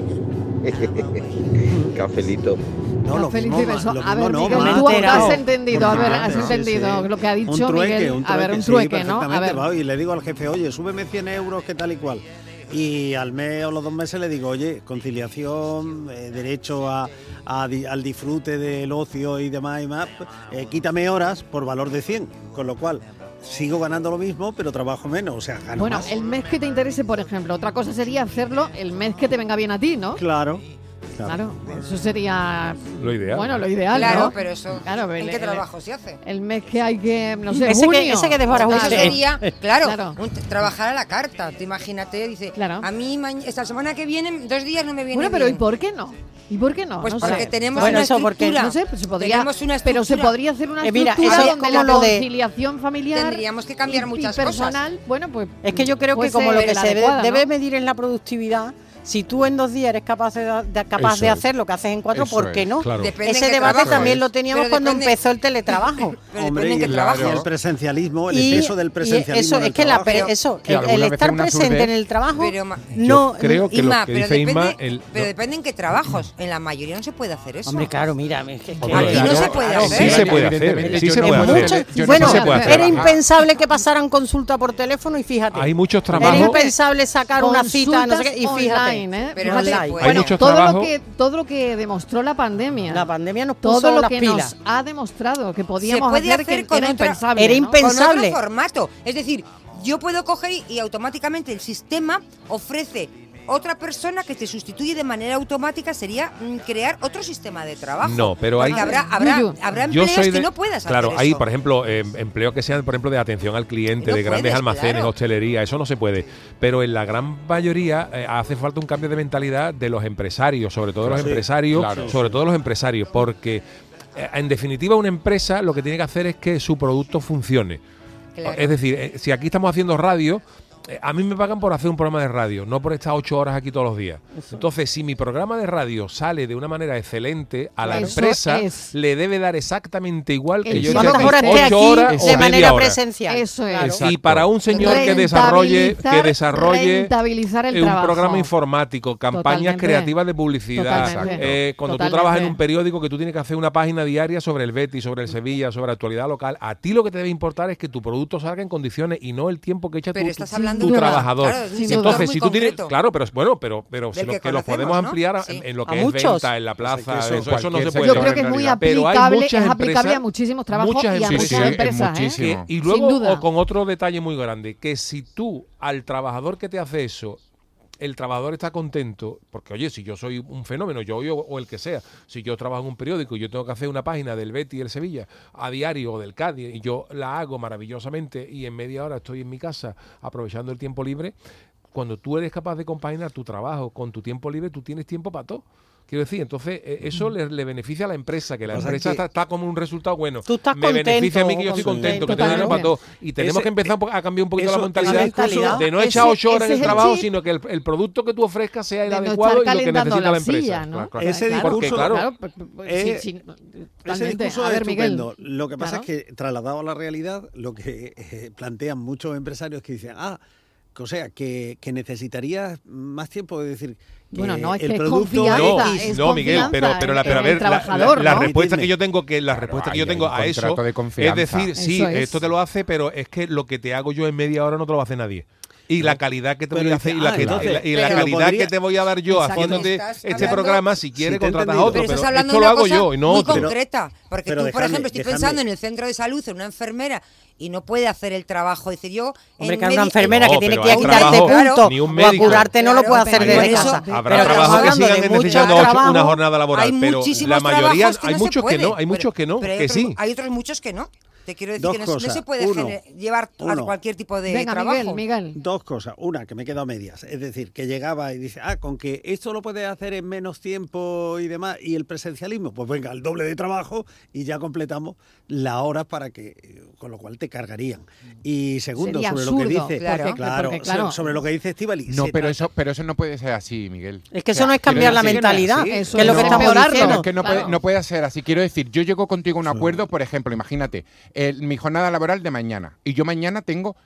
[LAUGHS] Cafelito. No, lo mismo, lo a ver, no, Miguel, tú has entendido, a ver, has entendido lo que ha dicho un trueque, Miguel. Un trueque, a ver, un trueque, ¿no? A ver. y le digo al jefe, oye, súbeme 100 euros, que tal y cual y al mes o los dos meses le digo, oye, conciliación, eh, derecho a, al disfrute del ocio y demás y más, eh, quítame horas por valor de 100, con lo cual sigo ganando lo mismo, pero trabajo menos, o sea, gano Bueno, el mes que te interese, por ejemplo, otra cosa sería hacerlo el mes que te venga bien a ti, ¿no? Claro. Claro, eso sería. Lo ideal. Bueno, lo ideal. Claro, pero eso. Claro, el, qué trabajo se hace? El mes que hay que. No sé, ese, junio. Que, ese que devora Eso sería, claro, claro. Un, trabajar a la carta. Te imagínate, dice. Claro. A mí, esta semana que viene, dos días no me viene. Bueno, pero ¿y por qué no? ¿Y por qué no? Pues porque sé. tenemos bueno, una eso porque, no sé, pues se podría, una pero se podría hacer una eh, mira, estructura la conciliación familiar tendríamos que cambiar muchas y personal, cosas. Bueno, pues es que yo creo que como lo que se debe, debe medir es la productividad, si tú en dos días eres capaz de, de capaz de hacer lo que haces en cuatro, ¿por qué no? Ese debate también lo teníamos cuando empezó el teletrabajo. [LAUGHS] Pero Hombre, y claro. el presencialismo, el y, exceso del presencialismo. Eso, es que la, eso, el, estar presente en el trabajo, pero, no. Creo que lo que depende, pero depende en qué trabajos. En la mayoría no se puede hacer eso. Hombre, claro, mira. Aquí no se puede hacer. Sí se puede hacer. Sí se puede hacer. Bueno, era ah. impensable que pasaran consulta por teléfono y fíjate. Hay muchos trabajos. Era impensable sacar una cita y fíjate online, ¿eh? Pero Fíjate. Bueno, todo lo que todo lo que demostró la pandemia. La pandemia nos todo lo que nos ha demostrado que podíamos hacer, que era impensable. Formato. Es decir, yo puedo coger y automáticamente el sistema ofrece otra persona que te sustituye de manera automática sería mm, crear otro sistema de trabajo. No, pero hay. Habrá, habrá, empleos que no puedas hacer. Claro, hay, por ejemplo, eh, empleos que sean, por ejemplo, de atención al cliente, de grandes almacenes, hostelería, eso no se puede. Pero en la gran mayoría eh, hace falta un cambio de mentalidad de los empresarios, sobre todo los empresarios, sobre todo los empresarios, porque eh, en definitiva una empresa lo que tiene que hacer es que su producto funcione. Es decir, si aquí estamos haciendo radio, eh, a mí me pagan por hacer un programa de radio, no por estar ocho horas aquí todos los días. Entonces, si mi programa de radio sale de una manera excelente, a la empresa le debe dar exactamente igual que yo esté ocho horas de manera presencial. Eso es. Y para un señor que desarrolle, que desarrolle un programa informático, campañas creativas de publicidad, eh, cuando tú trabajas en un periódico que tú tienes que hacer una página diaria sobre el Betis, sobre el Sevilla, sobre la actualidad local, a ti lo que te debe importar es que tu producto salga en condiciones y no el tiempo que echa Pero tu, estás hablando tu trabajador. Entonces, si tú tienes, claro, pero bueno, pero pero si lo, que los podemos ampliar en lo que es venta en la plaza, eso, eso, no se puede. Yo creo que es muy aplicable, es aplicable a muchísimos trabajos y a muchas empresas, ¿eh? Y luego con otro detalle muy grande, que si tú al trabajador que te hace eso el trabajador está contento, porque oye, si yo soy un fenómeno, yo o, o el que sea, si yo trabajo en un periódico y yo tengo que hacer una página del Betty y el Sevilla a diario o del Cádiz y yo la hago maravillosamente y en media hora estoy en mi casa aprovechando el tiempo libre, cuando tú eres capaz de compaginar tu trabajo con tu tiempo libre, tú tienes tiempo para todo. Quiero decir, entonces e, eso le, beneficia a la empresa, que la empresa está, está, como un resultado bueno. Tú estás me beneficia a mí que yo estoy contento, que tengo para todo. Y tenemos que empezar a cambiar un poquito la, mentalidad, la de no echar ocho horas en el, trabajo, sino que el, producto que tú ofrezcas sea el adecuado y lo que necesita la, empresa. ¿no? Claro, claro. Ese discurso, claro, eh, sí, sí, ese discurso ver, es estupendo. Miguel, lo que pasa es que trasladado a la realidad, lo que eh, plantean muchos empresarios que dicen, ah, o sea, que, que necesitarías más tiempo, es decir, bueno, no, es el que es producto es no Miguel, pero, pero, la, respuesta que yo tengo que la respuesta que yo tengo a eso es decir, sí, esto te lo hace, pero es que lo que te hago yo en media hora no te lo hace nadie y la calidad que te voy a hacer y la, ah, calidad que te voy a dar yo haciéndote este programa, si quieres, contratas a otro. Pero estás hablando de una cosa muy concreta. Porque tú, por ejemplo, estoy pensando en el centro de salud, en una enfermera y no puede hacer el trabajo. Dice yo. Hombre, que una enfermera que tiene que ir a quitarte puntos o a curarte no lo puede hacer desde casa. Habrá trabajos que sigan necesitando una jornada laboral, pero la mayoría, hay muchos que no, hay muchos que no, que sí. Hay otros muchos que no. Te quiero decir que no, se puede llevar a cualquier tipo de trabajo. Miguel, Miguel. Dos cosas. Una, que me quedo a medias. Es decir, que llegaba y dice, ah, con que esto lo puedes hacer en menos tiempo y demás, y el presencialismo, pues venga, el doble de trabajo y ya completamos la hora para que, con lo cual te cargarían. Y segundo, sobre lo que dice, claro, sobre lo que dice Estivali. No, pero eso, pero eso no puede ser así, Miguel. Es que eso no es cambiar la mentalidad, que es lo que estamos hablando. No, es que no, puede, no puede ser así. Quiero decir, yo llego contigo a un acuerdo, por ejemplo, imagínate, el, mi jornada laboral de mañana. Y yo mañana tengo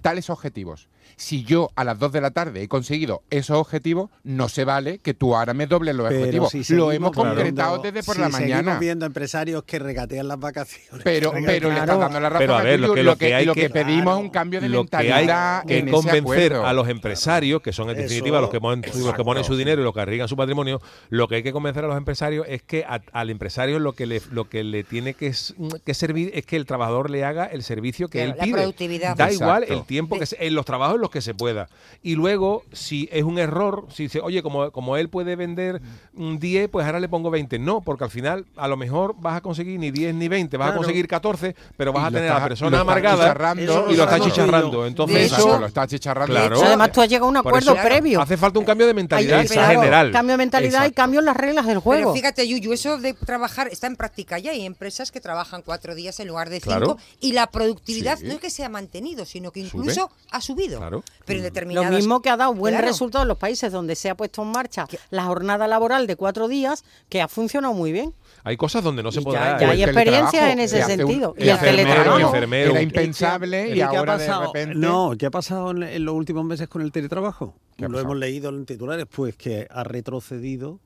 tales objetivos. Si yo a las 2 de la tarde he conseguido esos objetivos, no se vale que tú ahora me dobles los objetivos. Lo hemos concretado desde por la mañana. Estamos viendo empresarios que regatean las vacaciones. Pero, pero le estás dando la razón. Pero a ver, lo que, lo que, hay lo que, pedimos es un cambio de lo mentalidad. Hay que en convencer a los empresarios, que son en definitiva los que, ponen, los que ponen su dinero y los que arriesgan su patrimonio, lo que hay que convencer a los empresarios es que al empresario lo que le, lo que le tiene que, servir es que el trabajador le haga el servicio que claro, él pide. La productividad. Da igual el tiempo que se, en los trabajos en los que se pueda. Y luego, si es un error, si dice, oye, como, como él puede vender 10, pues ahora le pongo 20. No, porque al final a lo mejor vas a conseguir ni 10 ni 20, vas a conseguir 14, pero vas a tener a la persona amargada y lo está chicharrando. Entonces eso lo está chicharrando. Claro. Además tú has llegado a un acuerdo previo. Hace falta un cambio de mentalidad general. Cambio de mentalidad y cambio en las reglas del juego. Pero fíjate, Yuyu, eso de trabajar está en práctica ya. Hay empresas que trabajan cuatro días en lugar de cinco y la productividad no es que sea mantenido, sino que incluso ha subido. Pero en Lo mismo que ha dado buen resultado en los países donde se ha puesto en marcha la jornada laboral de cuatro días, que ha funcionado muy bien. Hay cosas donde no se puede. Ya, ya hay experiencia en ese sentido. y el teletrabajo. Era impensable y ahora de repente. No, ¿qué ha pasado en, los últimos meses con el teletrabajo? Lo hemos leído en titulares, pues que ha retrocedido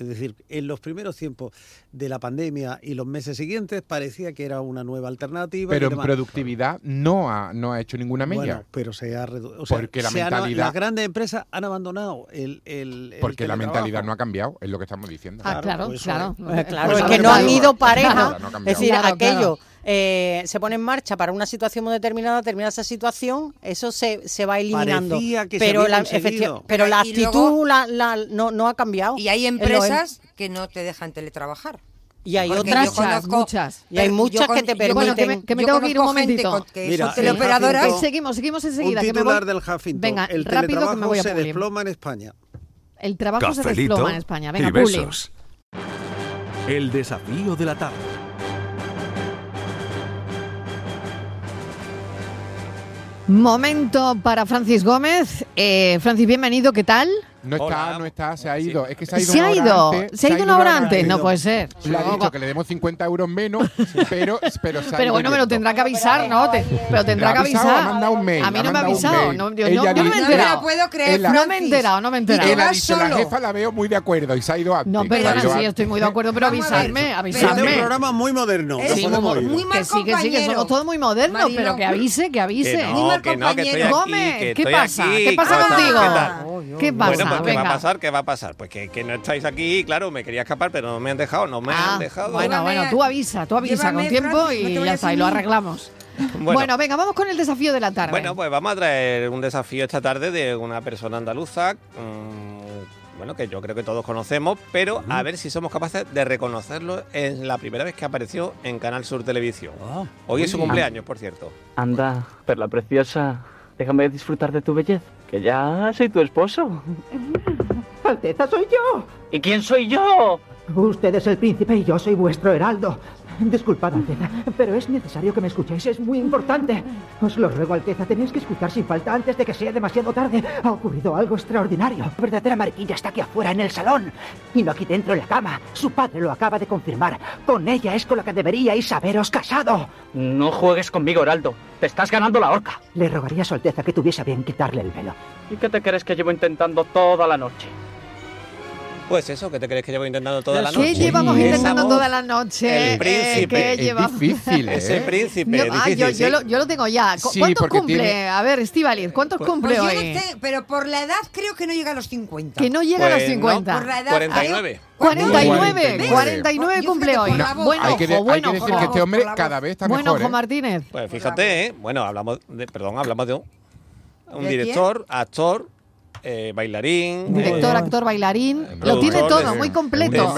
es decir, en los primeros tiempos de la pandemia y los meses siguientes parecía que era una nueva alternativa. Pero en productividad no ha, no ha hecho ninguna mella. Bueno, pero se ha reducido. Porque la mentalidad. las grandes empresas han abandonado el. el, porque la mentalidad no ha cambiado, es lo que estamos diciendo. Ah, claro, claro. claro. es que no han ido pareja. es decir, aquello eh, se pone en marcha para una situación muy determinada, termina esa situación, eso se, se va eliminando. pero, la, pero la actitud la, no, no ha cambiado. Y hay empresas que no te dejan teletrabajar. Y hay otras muchas. Y hay muchas que te permiten. que me, tengo que ir un momentito. Que son teleoperadoras. seguimos, seguimos enseguida. Un titular del Huffington. Venga, el rápido que me voy a se desploma en España. El trabajo se desploma en España. Venga, Puli. El desafío de la tarde. Momento para Francis Gómez. Eh, Francis, bienvenido, ¿qué tal? No está, no está, se ha ido. Es que se ha ido. ¿Se ha ido? ¿Se ha ido una hora antes? No puede ser. Le ha dicho que le demos 50 euros menos, [LAUGHS] pero, pero se Pero bueno, me lo tendrá que avisar, ¿no? pero tendrá que avisar. Ha mandado un mail, a mí no me ha avisado. No, yo, no, no, me he enterado. No puedo creer, No me he enterado, no me he enterado. Él ha dicho, la jefa la veo muy de acuerdo y se ha ido antes. No, perdona, sí, estoy muy de acuerdo, pero avisarme, avisarme. Es un programa muy moderno. Sí, muy Que sí, que sí, que somos todos muy modernos, pero que avise, que avise. Que no, que estoy aquí. Gómez, ¿qué pasa? ¿Qué pasa contigo? ¿Qué pasa? Pues ¿qué va a pasar? ¿Qué va a pasar? Pues que, que, no estáis aquí, claro, me quería escapar, pero no me han dejado, no me han ah, dejado. Bueno, bueno, tú avisa, tú avisa con tiempo y ya está, y lo arreglamos. [LAUGHS] Bueno, venga, vamos con el desafío de la tarde. Bueno, pues vamos a traer un desafío esta tarde de una persona andaluza. Mm, bueno, que yo creo que todos conocemos, pero a ver si somos capaces de reconocerlo en la primera vez que apareció en Canal Sur Televisión. Ah, Hoy es su cumpleaños, por cierto. Anda, perla preciosa, déjame disfrutar de tu belleza, que ya soy tu esposo. [LAUGHS] Alteza, soy yo. ¿Y quién soy yo? Usted es el príncipe y yo soy vuestro heraldo. Disculpad, Alteza, pero es necesario que me escuchéis, es muy importante. Os lo ruego, Alteza, tenéis que escuchar sin falta antes de que sea demasiado tarde. Ha ocurrido algo extraordinario. La verdadera mariquilla está aquí afuera en el salón. Y no aquí dentro en la cama. Su padre lo acaba de confirmar. Con ella es con la que deberíais haberos casado. No juegues conmigo, Heraldo. Te estás ganando la horca. Le rogaría a su Alteza que tuviese bien quitarle el velo. ¿Y qué te crees que llevo intentando toda la noche? Pues eso, ¿qué te crees que llevo intentando toda la noche? ¿Qué llevamos intentando toda la noche? El príncipe. es difícil, [LAUGHS] ¿eh? Ese príncipe. ah, yo, yo, lo, yo, lo, tengo ya. ¿Cuántos cumple? A ver, Estivaliz, ¿cuántos pues, cumple pues hoy? No sé, pero por la edad creo que no llega a los 50. Que no llega a los 50. por la edad. 49. 49, 49 cumple hoy. bueno, hay que, hay que decir que este hombre cada vez está mejor. Bueno, Juan Martínez. Pues fíjate, ¿eh? bueno, hablamos de, perdón, hablamos de un, un director, actor, eh, bailarín. Director, actor, bailarín. Lo tiene todo, muy completo.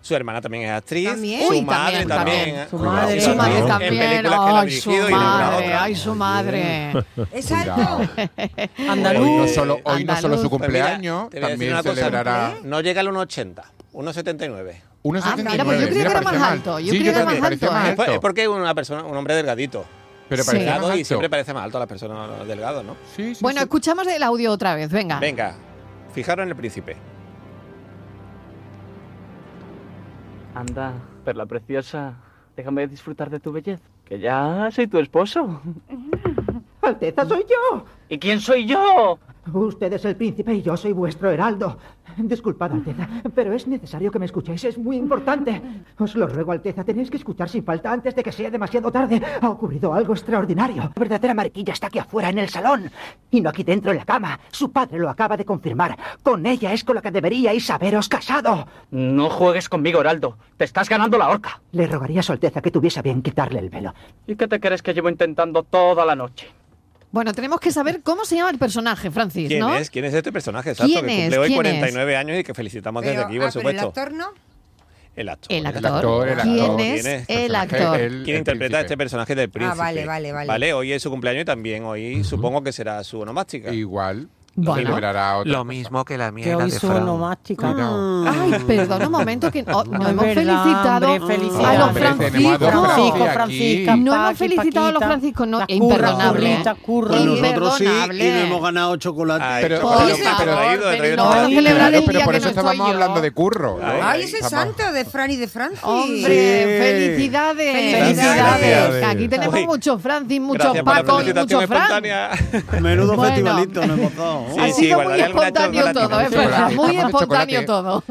Su hermana también es actriz. Su madre también. Su madre, su madre también. Ay, su madre, ay, su madre. Exacto. Andaluz. [LAUGHS] Hoy no solo, hoy no solo su cumpleaños, también celebrará. No llega al 1,80, 1,79. 1,79. Ah, mira, pues yo creo que era más alto. Yo creo que era más alto. Es porque es una persona, un hombre delgadito. Pero parece y siempre parece más alto a las personas delgadas, ¿no? Sí, sí. Bueno, escuchamos el audio otra vez, venga. Venga, fijaros en el príncipe. Anda, perla preciosa, déjame disfrutar de tu belleza, que ya soy tu esposo. [LAUGHS] Alteza, soy yo. ¿Y quién soy yo? Usted es el príncipe y yo soy vuestro heraldo. Disculpad, Alteza, pero es necesario que me escuchéis, es muy importante. Os lo ruego, Alteza, tenéis que escuchar sin falta antes de que sea demasiado tarde. Ha ocurrido algo extraordinario. La verdadera mariquilla está aquí afuera en el salón y no aquí dentro en la cama. Su padre lo acaba de confirmar. Con ella es con la que deberíais haberos casado. No juegues conmigo, Heraldo. Te estás ganando la horca. Le rogaría a su Alteza que tuviese bien quitarle el velo. ¿Y qué te crees que llevo intentando toda la noche? Bueno, tenemos que saber cómo se llama el personaje, Francis, ¿Quién ¿no? es? ¿Quién es este personaje? Exacto, ¿Quién que es? cumple hoy ¿Quién 49 años y que felicitamos desde aquí, por ah, pero supuesto. el actor no. El actor. El actor. el ¿Quién actor. es ¿Quién es? el actor? El- ¿Quién el interpreta príncipe. este personaje del príncipe? vale, vale, vale. hoy es su cumpleaños y también hoy supongo que será su onomástica. Igual. Bueno. Lo mismo que la mía Que hoy Fran. onomástica. Ay, perdón un momento que oh, [LAUGHS] no hemos verdad, felicitado hombre, a los Hombre, a franciscos. dos Francisco, aquí. Francisca, No hemos felicitado a los Paquita, franciscos, no, imperdonable. curras. Pues nosotros sí y no hemos ganado chocolate. Ay, Pero- Por pero favor, he pero traído no vamos a chocolate. celebrar el pero día por que eso no estoy estábamos yo. hablando de curro. Ay, Ay, ese santo de Fran y de Francis. Hombre, felicidades. Felicidades. Felicidades. Aquí tenemos muchos Francis, muchos Paco y muchos Fran. Menudo festivalito nos hemos dado. Sí, ha sí, sido muy espontáneo todo, es verdad, Chocolate, muy espontáneo todo.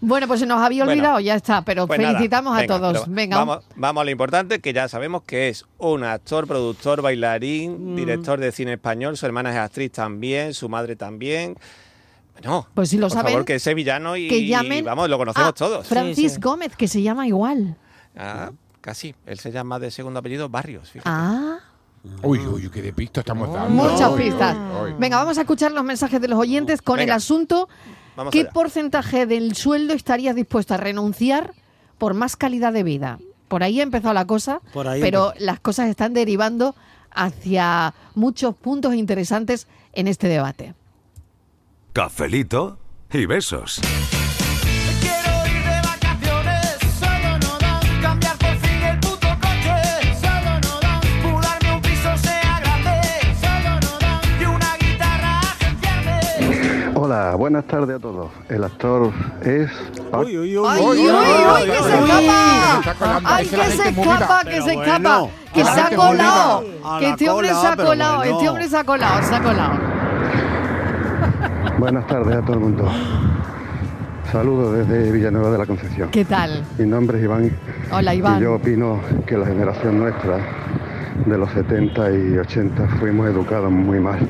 Bueno, pues se nos había Bueno, olvidado, ya está, pero Pues nada, felicitamos venga, a todos. Venga, Vamos, vamos a lo importante, que ya sabemos que es un actor, productor, bailarín, Mm. director de cine español, su hermana es actriz también, su madre también. Bueno, Pues si lo por saben, favor, que es sevillano y, que llamen vamos, lo conocemos a todos. Francis Sí, sí. Gómez, que se llama igual. Ah, casi. Él se llama de segundo apellido Barrios. fíjate. Ah, Uy, uy, qué de pisto estamos dando. muchas Uy, pistas. uy, uy. Venga, vamos a escuchar los mensajes de los oyentes con el asunto Vamos ¿Qué allá. porcentaje del sueldo estarías dispuesto a renunciar por más calidad de vida? Por ahí ha empezado la cosa, Por ahí pero empezó. las cosas están derivando hacia muchos puntos interesantes en este debate. Cafelito y besos. Hola, buenas tardes a todos. El actor es... Uy, uy, uy, ¡Ay, uy, uy, uy, uy, uy, que se uy. escapa! ¡Ay, que se escapa, que se escapa! ¡Que se ha colado! ¡Que este hombre se ha colado! ¡Este hombre se ha colado! ¡Se ha colado! Buenas tardes a todo el mundo. Saludos desde Villanueva de la Concepción. ¿Qué tal? Mi nombre es Iván Hola, y Iván. yo opino que la generación nuestra de los 70 y 80 fuimos educados muy mal.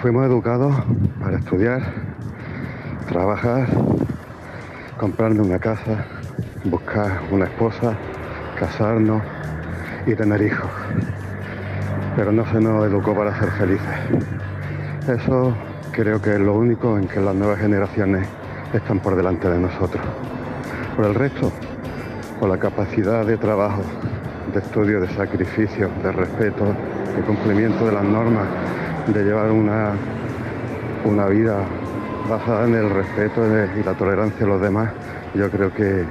Fuimos educados para estudiar, trabajar, comprarnos una casa, buscar una esposa, casarnos y tener hijos. Pero no se nos educó para ser felices. Eso creo que es lo único en que las nuevas generaciones están por delante de nosotros. Por el resto, por la capacidad de trabajo, de estudio, de sacrificio, de respeto, de cumplimiento de las normas, de llevar una, una vida basada en el respeto y la tolerancia a los demás, yo creo que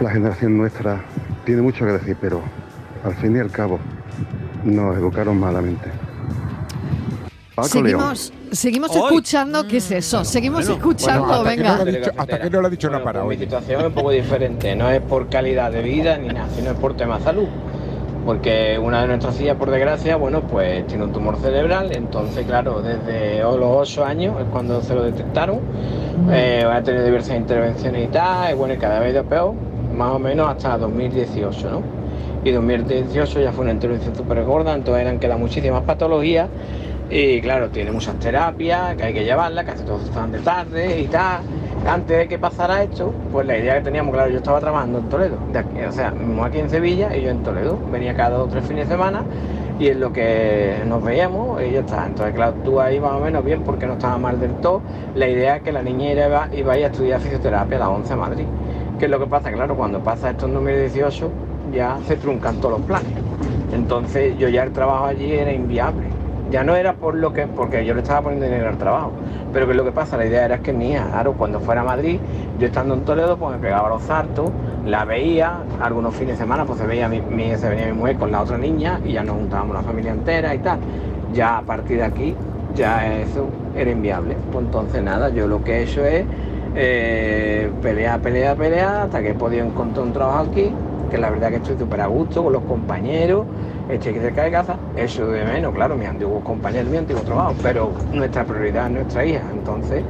la generación nuestra tiene mucho que decir, pero al fin y al cabo nos educaron malamente. Paco León. Seguimos, seguimos Hoy. escuchando, ¿qué es eso? Seguimos escuchando, Bueno, hasta que venga. no lo ha dicho- hasta que no lo ha dicho una para Mi hoy. situación es un poco diferente, no es por calidad de vida ni nada, sino es por tema salud. Porque una de nuestras hijas, por desgracia, bueno, pues tiene un tumor cerebral, entonces, claro, desde los 8 años es cuando se lo detectaron. Eh, ha tenido diversas intervenciones y tal, y bueno, y cada vez de peor, más o menos hasta 2018, ¿no? Y 2018 ya fue una intervención súper gorda, entonces eran quedan muchísimas patologías y claro, tiene muchas terapias que hay que llevarla, casi todos están de tarde y tal. Antes de que pasara esto, pues la idea que teníamos, claro, yo estaba trabajando en Toledo, de aquí- o sea, aquí en Sevilla y yo en Toledo. Venía cada dos o tres fines de semana y es lo que nos veíamos y ya está. Entonces, claro, tú ahí más o menos bien porque no estaba mal del todo. La idea es que la niña iba, iba a ir a estudiar fisioterapia a la 11 a Madrid. ¿Qué es lo que pasa? Claro, cuando pasa esto en 2018 ya se truncan todos los planes. Entonces yo ya el trabajo allí era inviable. Ya no era por lo que, porque yo le estaba poniendo dinero al trabajo. Pero que lo que pasa, la idea era que hija, claro, cuando fuera a Madrid, yo estando en Toledo, pues me pegaba los saltos, la veía, algunos fines de semana, pues se veía mi, mi- se venía mi mujer con la otra niña y ya nos juntábamos la familia entera y tal. Ya a partir de aquí, ya eso era inviable. Pues entonces nada, yo lo que he hecho es eh, pelear, pelear, pelear, hasta que he podido encontrar un trabajo aquí, que la verdad que estoy súper a gusto con los compañeros, estoy cerca de casa, eso de menos, claro, mis antiguos compañeros, mi antiguo trabajo, pero nuestra prioridad es nuestra hija, entonces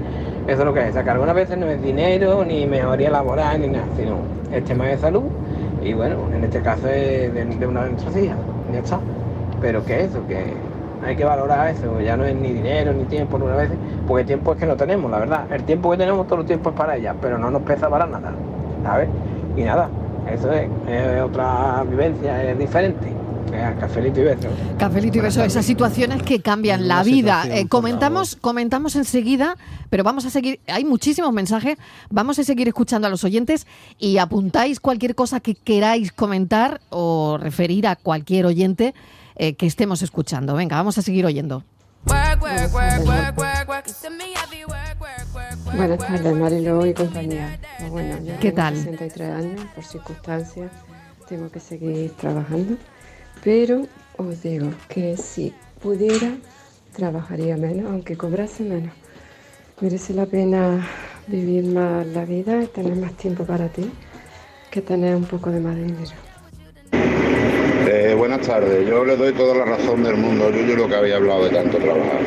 eso es lo que es, sacar algunas veces no es dinero, ni mejoría laboral, ni nada, sino es tema de salud, y bueno, en este caso es de, una de nuestras hijas, ya está, pero que eso, que hay que valorar eso, ya no es ni dinero, ni tiempo, una vez, porque tiempo es que no tenemos, la verdad, el tiempo que tenemos todo el tiempo es para ella, pero no nos pesa para nada, ¿sabes? Y nada, eso es, es otra vivencia, es diferente. Venga, cafelito y besos. Cafelito y beso, esas situaciones que cambian la vida. Eh, comentamos, comentamos enseguida, pero vamos a seguir. Hay muchísimos mensajes. Vamos a seguir escuchando a los oyentes y apuntáis cualquier cosa que queráis comentar o referir a cualquier oyente eh, que estemos escuchando. Venga, vamos a seguir oyendo. Buenas tardes, Marilo y compañía. Bueno, yo ¿Qué tengo tal? 63 años, por circunstancias, tengo que seguir trabajando, pero os digo que si pudiera, trabajaría menos, aunque cobrase menos. Merece la pena vivir más la vida y tener más tiempo para ti que tener un poco de más dinero. Eh, buenas tardes, yo le doy toda la razón del mundo Yuyu lo que había hablado de tanto trabajar.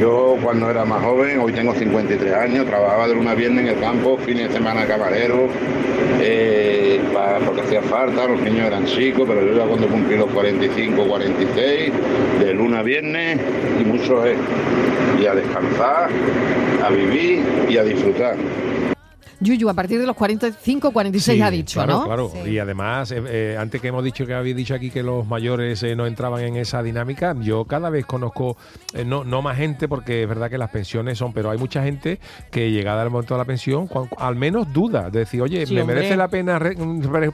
Yo cuando era más joven, hoy tengo 53 años, trabajaba de lunes a viernes en el campo, fines de semana camarero, eh, pa- porque hacía falta, los niños eran chicos, pero yo ya cuando cumplí los 45, 46, de lunes a viernes y mucho es. Y a descansar, a vivir y a disfrutar. Yuyu, a partir de los 45, 46 Sí, ha dicho, claro, ¿no? Claro, y además, eh, eh, antes que hemos dicho que habéis dicho aquí que los mayores eh, no entraban en esa dinámica, yo cada vez conozco, eh, no, no más gente, porque es verdad que las pensiones son, pero hay mucha gente que llegada al momento de la pensión, al menos duda, de decir, oye, Sí, ¿me hombre. merece la pena re-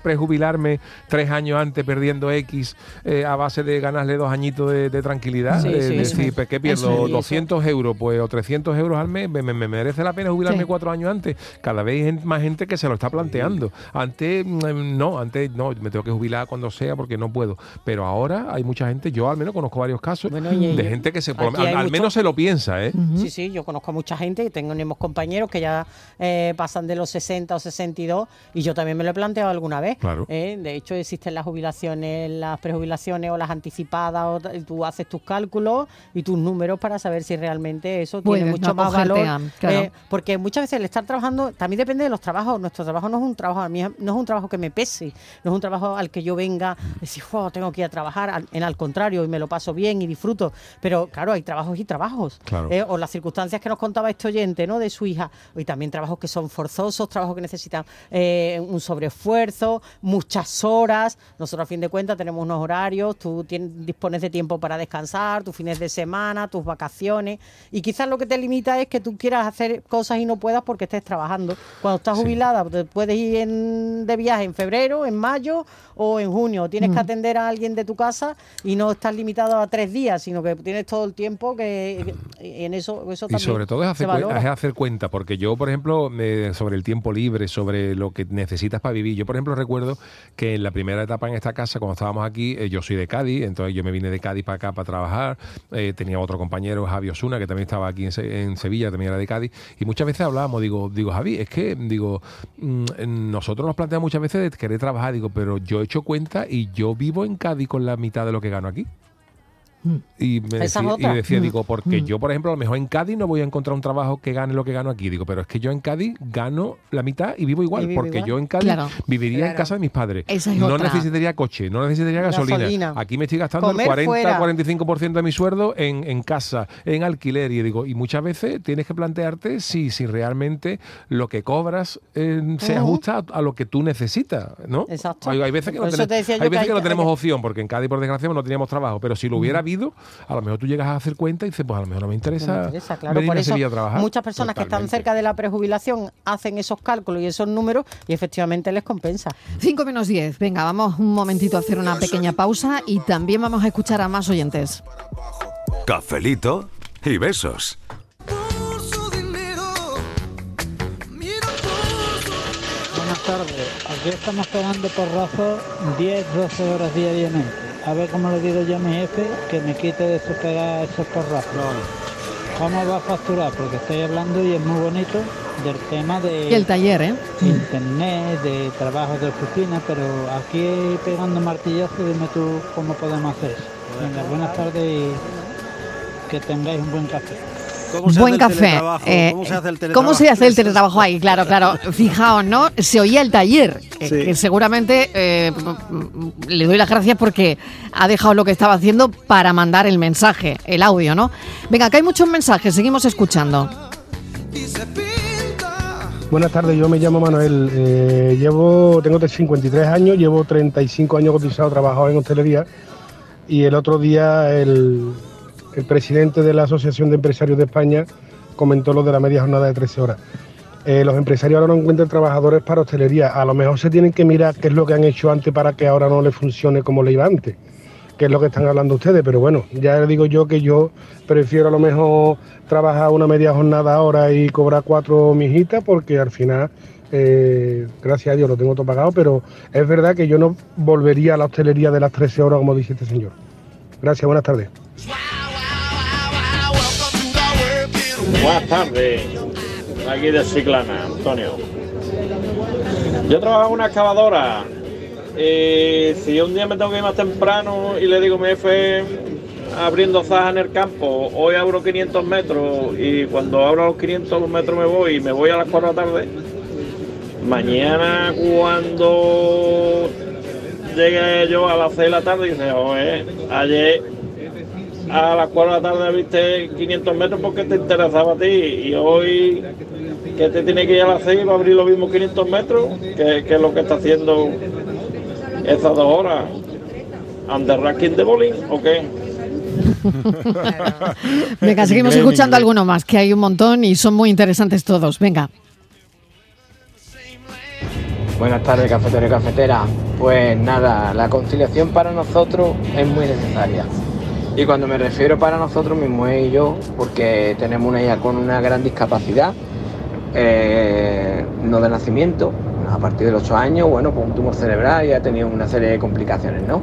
prejubilarme tres años antes perdiendo X eh, a base de ganarle dos añitos de, de tranquilidad? Sí, Eh, sí, decir, pues, ¿qué pierdo? es. ¿200 euros pues, o 300 euros al mes? ¿Me, me- me merece la pena jubilarme Sí. cuatro años antes? Cada vez hay más gente que se lo está planteando. Antes mm, no, antes no, me tengo que jubilar cuando sea porque no puedo. Pero ahora hay mucha gente, yo al menos conozco varios casos y- de gente que se al, menos se lo piensa, ¿eh? Sí, sí, yo conozco a mucha gente, tenemos compañeros que ya eh, pasan de los 60 o 62 y yo también me lo he planteado alguna vez. Claro. ¿eh? De hecho, existen las jubilaciones, las prejubilaciones o las anticipadas, o y tú haces tus cálculos y tus números para saber si realmente eso tiene mucho no más valor. claro. eh, porque muchas veces el estar trabajando también depende de los trabajos. Nuestro trabajo no es un trabajo, a mí no es un trabajo que me pese, no es un trabajo al que yo venga y decir, "Jo, tengo que ir a trabajar. Al- En al contrario, y me lo paso bien y disfruto. Pero claro, hay trabajos y trabajos. Claro. Eh, o las circunstancias que nos contaba este oyente, ¿no? De su hija. Y también trabajos que son forzosos, trabajos que necesitan eh, un sobreesfuerzo, muchas horas. Nosotros, a fin de cuentas, tenemos unos horarios, tú tienes, dispones de tiempo para descansar, tus fines de semana, tus vacaciones. Y quizás lo que te limita es que tú quieras hacer cosas y no puedas porque estés trabajando. Cuando estás jubilada, puedes ir en- de viaje en febrero, en mayo o en junio. Tienes que atender a alguien de tu casa y no estás limitado a tres días, sino que tienes todo el tiempo que que- en eso, eso Y también sobre todo es hacer, cuen- valora. es hacer cuenta, porque yo, por ejemplo, eh, sobre el tiempo libre, sobre lo que necesitas para vivir, yo, por ejemplo, recuerdo que en la primera etapa en esta casa, cuando estábamos aquí, eh, yo soy de Cádiz, entonces yo me vine de Cádiz para acá para trabajar, eh, tenía otro compañero, Javi Osuna, que también estaba aquí en, en Sevilla, también era de Cádiz, y muchas veces hablábamos, digo, digo Javi, es que, digo, mm, nosotros nos planteamos muchas veces de querer trabajar, digo, pero yo he hecho cuenta y yo vivo en Cádiz con la mitad de lo que gano aquí. Y me decía, y decía, Mm. digo, porque Mm. yo, por ejemplo, a lo mejor en Cádiz no voy a encontrar un trabajo que gane lo que gano aquí. Digo, pero es que yo en Cádiz gano la mitad y vivo igual, Y porque igual. yo en Cádiz Claro. viviría en casa de mis padres. Esa es no otra. necesitaría coche, no necesitaría gasolina. Gasolina. Aquí me estoy gastando Comer el fuera. 40-45% de mi sueldo en, en casa, en alquiler. Y digo, y muchas veces tienes que plantearte si, si realmente lo que cobras eh, se ajusta a, a lo que tú necesitas, ¿no? Exacto. Hay, hay veces que no, tenemos- que hay no opción, porque en Cádiz, por desgracia, no teníamos trabajo. Pero si lo hubiera a lo mejor tú llegas a hacer cuenta y dices, pues a lo mejor no me interesa, No me interesa, claro. venirme Por a eso Sevilla a trabajar. muchas personas que están cerca de la prejubilación hacen esos cálculos y esos números y efectivamente les compensa. 5 menos 10. Venga, vamos un momentito a hacer una pequeña pausa y también vamos a escuchar a más oyentes. Cafelito y besos. Buenas tardes. Aquí estamos pegando porrazos 10, 12 horas diariamente. A ver cómo le digo yo a mi jefe que me quite de esos pegar esos porrazos. ¿Cómo va a facturar? Porque estoy hablando y es muy bonito del tema de Y el taller, ¿eh? internet, de trabajo de oficina, pero aquí pegando martillazos, dime tú cómo podemos hacer eso. Venga, buenas tardes y que tengáis un buen café. ¿Cómo se Buen hace café. Eh, ¿Cómo se hace el ¿Cómo teletrabajo? se hace el teletrabajo ahí? Claro, claro. Fijaos, ¿no? Se oía el taller, que, Sí. que seguramente eh, le doy las gracias porque ha dejado lo que estaba haciendo para mandar el mensaje, el audio, ¿no? Venga, acá hay muchos mensajes, seguimos escuchando. Buenas tardes, yo me llamo Manuel. eh, llevo, tengo 53 años, llevo 35 años cotizado, trabajado en hostelería y el otro día el, el presidente de la Asociación de Empresarios de España comentó lo de la media jornada de 13 horas. Eh, los empresarios ahora no encuentran trabajadores para hostelería. A lo mejor se tienen que mirar qué es lo que han hecho antes para que ahora no le funcione como le iba antes, que es lo que están hablando ustedes. Pero bueno, ya les digo yo que yo prefiero a lo mejor trabajar una media jornada ahora y cobrar cuatro mijitas, porque al final, eh, gracias a Dios, lo tengo todo pagado. Pero es verdad que yo no volvería a la hostelería de las 13 horas, como dice este señor. Gracias, buenas tardes. Buenas tardes, aquí de Ciclana, Antonio. Yo trabajo en una excavadora. Y si un día me tengo que ir más temprano y le digo a mi jefe abriendo zajas en el campo, hoy abro 500 metros y cuando abro los 500 metros me voy y me voy a las 4 de la tarde, mañana cuando llegue yo a las 6 de la tarde, dice, oye, ayer a las 4 de la tarde viste 500 metros porque te interesaba a ti y hoy que te tiene que ir a las 6 para abrir los mismos 500 metros, que, que es lo que está haciendo esas dos horas. ¿Under ranking de bowling o qué? Venga, seguimos escuchando alguno más, que hay un montón y son muy interesantes todos. Venga. Buenas tardes, cafetero y cafetera. Pues nada, la conciliación para nosotros es muy necesaria. Y cuando me refiero para nosotros, mi mujer y yo, porque tenemos una hija con una gran discapacidad, eh, no de nacimiento, a partir de los 8 años, bueno, pues un tumor cerebral y ha tenido una serie de complicaciones, ¿no?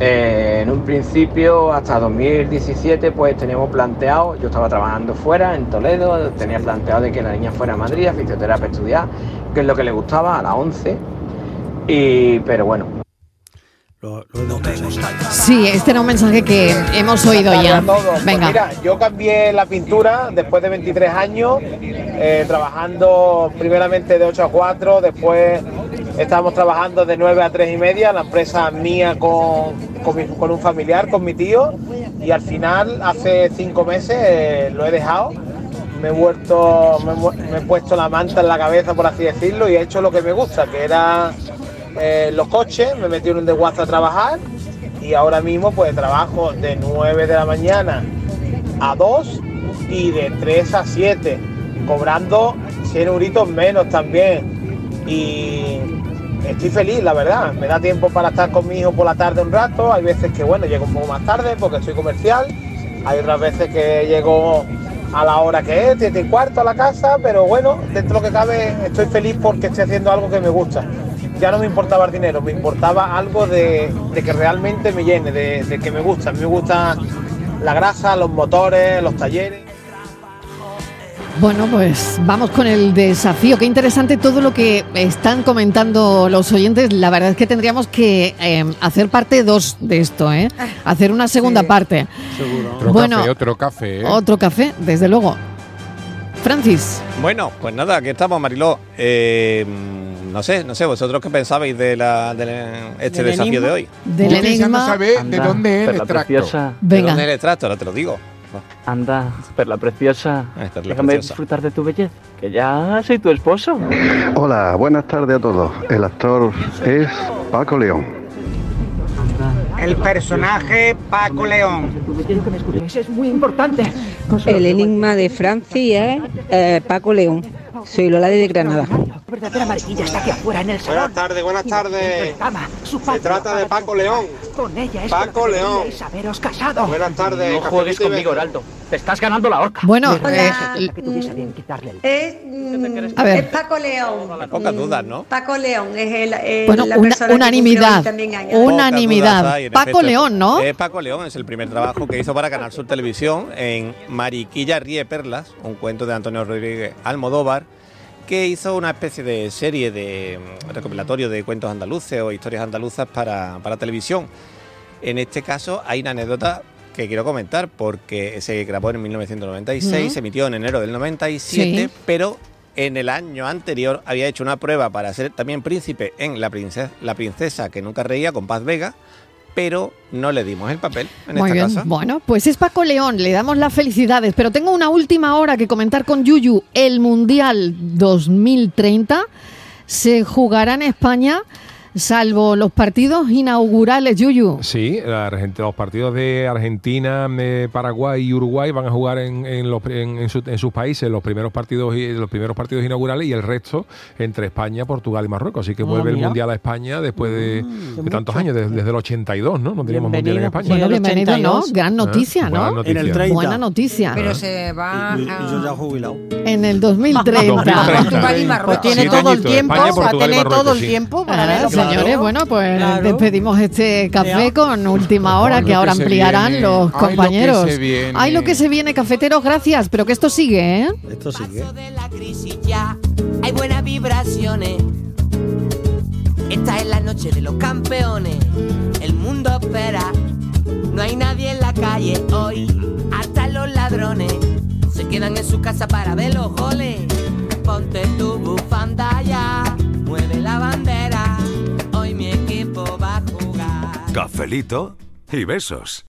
Eh, en un principio, hasta 2017, pues teníamos planteado, yo estaba trabajando fuera, en Toledo, tenía planteado de que la niña fuera a Madrid, a fisioterapia a estudiar, que es lo que le gustaba, a las 11. Y, pero bueno, Sí, este era un mensaje que hemos oído ya. Pues Venga. mira, yo cambié la pintura después de 23 años, eh, trabajando primeramente de 8 a 4, después estábamos trabajando de 9 a 3 y media, la empresa mía con, con, mi- con un familiar, con mi tío, y al final, hace 5 meses, eh, lo he dejado. Me he, vuelto, me he puesto la manta en la cabeza, por así decirlo, y he hecho lo que me gusta, que era eh, los coches, me metí en un desguace a trabajar y ahora mismo pues trabajo de 9 de la mañana a 2 y de 3 a 7, cobrando 100 euritos menos también. Y estoy feliz, la verdad. Me da tiempo para estar con mi hijo por la tarde un rato. Hay veces que, bueno, llego un poco más tarde porque soy comercial. Hay otras veces que llego a la hora que es, 7 y cuarto a la casa. Pero bueno, dentro de lo que cabe, estoy feliz porque estoy haciendo algo que me gusta. Ya no me importaba el dinero, me importaba algo de, de que realmente me llene, de, de que me gusta. A mí me gusta la grasa, los motores, los talleres. Bueno, pues vamos con el desafío. Qué interesante todo lo que están comentando los oyentes. La verdad es que tendríamos que eh, hacer parte 2 de esto, ¿eh? Hacer una segunda parte. Otro Bueno, café, otro café. ¿eh? Otro café, desde luego. Francis. Bueno, pues nada, aquí estamos, Mariló. Eh, no sé, no sé, vosotros qué pensabais de, la, de este ¿Del desafío enigma? de hoy. Del Yo deseando enigma. saber de dónde es el extracto. preciosa. ¿De Venga. dónde es el extracto? Ahora te lo digo. Anda, Perla preciosa. Perla Déjame preciosa. disfrutar de tu belleza. Que ya soy tu esposo. Hola, buenas tardes a todos. El actor es Paco León. El personaje Paco León. Es muy importante. El enigma de Francia es eh, Paco León. Soy Lola de Granada. Verdadera mariquilla está aquí afuera en el salón. Buenas tardes, buenas tardes. Cama, su Se trata de Paco. León. Con ella es Paco León. haberos casado. Buenas tardes. No juegues conmigo. Heraldo. Te estás ganando la horca. Bueno, eh, mm, A ver. es Paco León. Hay pocas dudas, ¿no? Paco León es el, el- bueno, la una- persona que unanimidad. Unanimidad. hay, Paco efecto. León, ¿no? Es Paco León, es el primer trabajo que hizo para Canal Sur Televisión en Mariquilla Ríe Perlas, un cuento de Antonio Rodríguez Almodóvar, que hizo una especie de serie de mm, recopilatorio de cuentos andaluces o historias andaluzas para, para televisión. En este caso hay una anécdota que quiero comentar porque se grabó en 1996, Ujú. se emitió en enero del 97, Sí. pero en el año anterior había hecho una prueba para ser también príncipe en La princesa, la princesa que nunca reía con Paz Vega, pero no le dimos el papel en Muy esta bien. casa. Bueno, pues es Paco León, le damos las felicidades, pero tengo una última hora que comentar con Yuyu. El Mundial 2030 se jugará en España Salvo los partidos inaugurales, Yuyu. Sí, la los partidos de Argentina, eh, Paraguay y Uruguay van a jugar en, en los- en- en su- en sus países los primeros partidos y- los primeros partidos inaugurales y el resto entre España, Portugal y Marruecos. Así que Ah, vuelve el mundial a España después de, Mm, de tantos años, desde, desde el 82, ¿no? No teníamos mundial en. España. Bueno, bienvenido, ¿no? Gran Ah, noticia, buena ¿no? noticia. En el 30. Buena noticia. Pero se va Y, y a... yo ya jubilado. En el 2030. Portugal y Marruecos. Pues tiene todo el tiempo, España, va a tener todo el tiempo para Ah, verlo. Señores, bueno, pues Claro. despedimos este café con última hora Ay, que lo ahora que ampliarán viene. los Ay, lo que compañeros. se viene. Ay, lo que se viene, cafeteros, gracias, pero que esto sigue, ¿eh? Esto sigue. crisis ya hay buenas vibraciones. Esta es la noche de los campeones. El mundo espera. No hay nadie en la calle hoy. Hasta los ladrones se quedan en su casa para ver los goles. Ponte tu bufanda ya. Mueve la bandera. Cafelito y besos.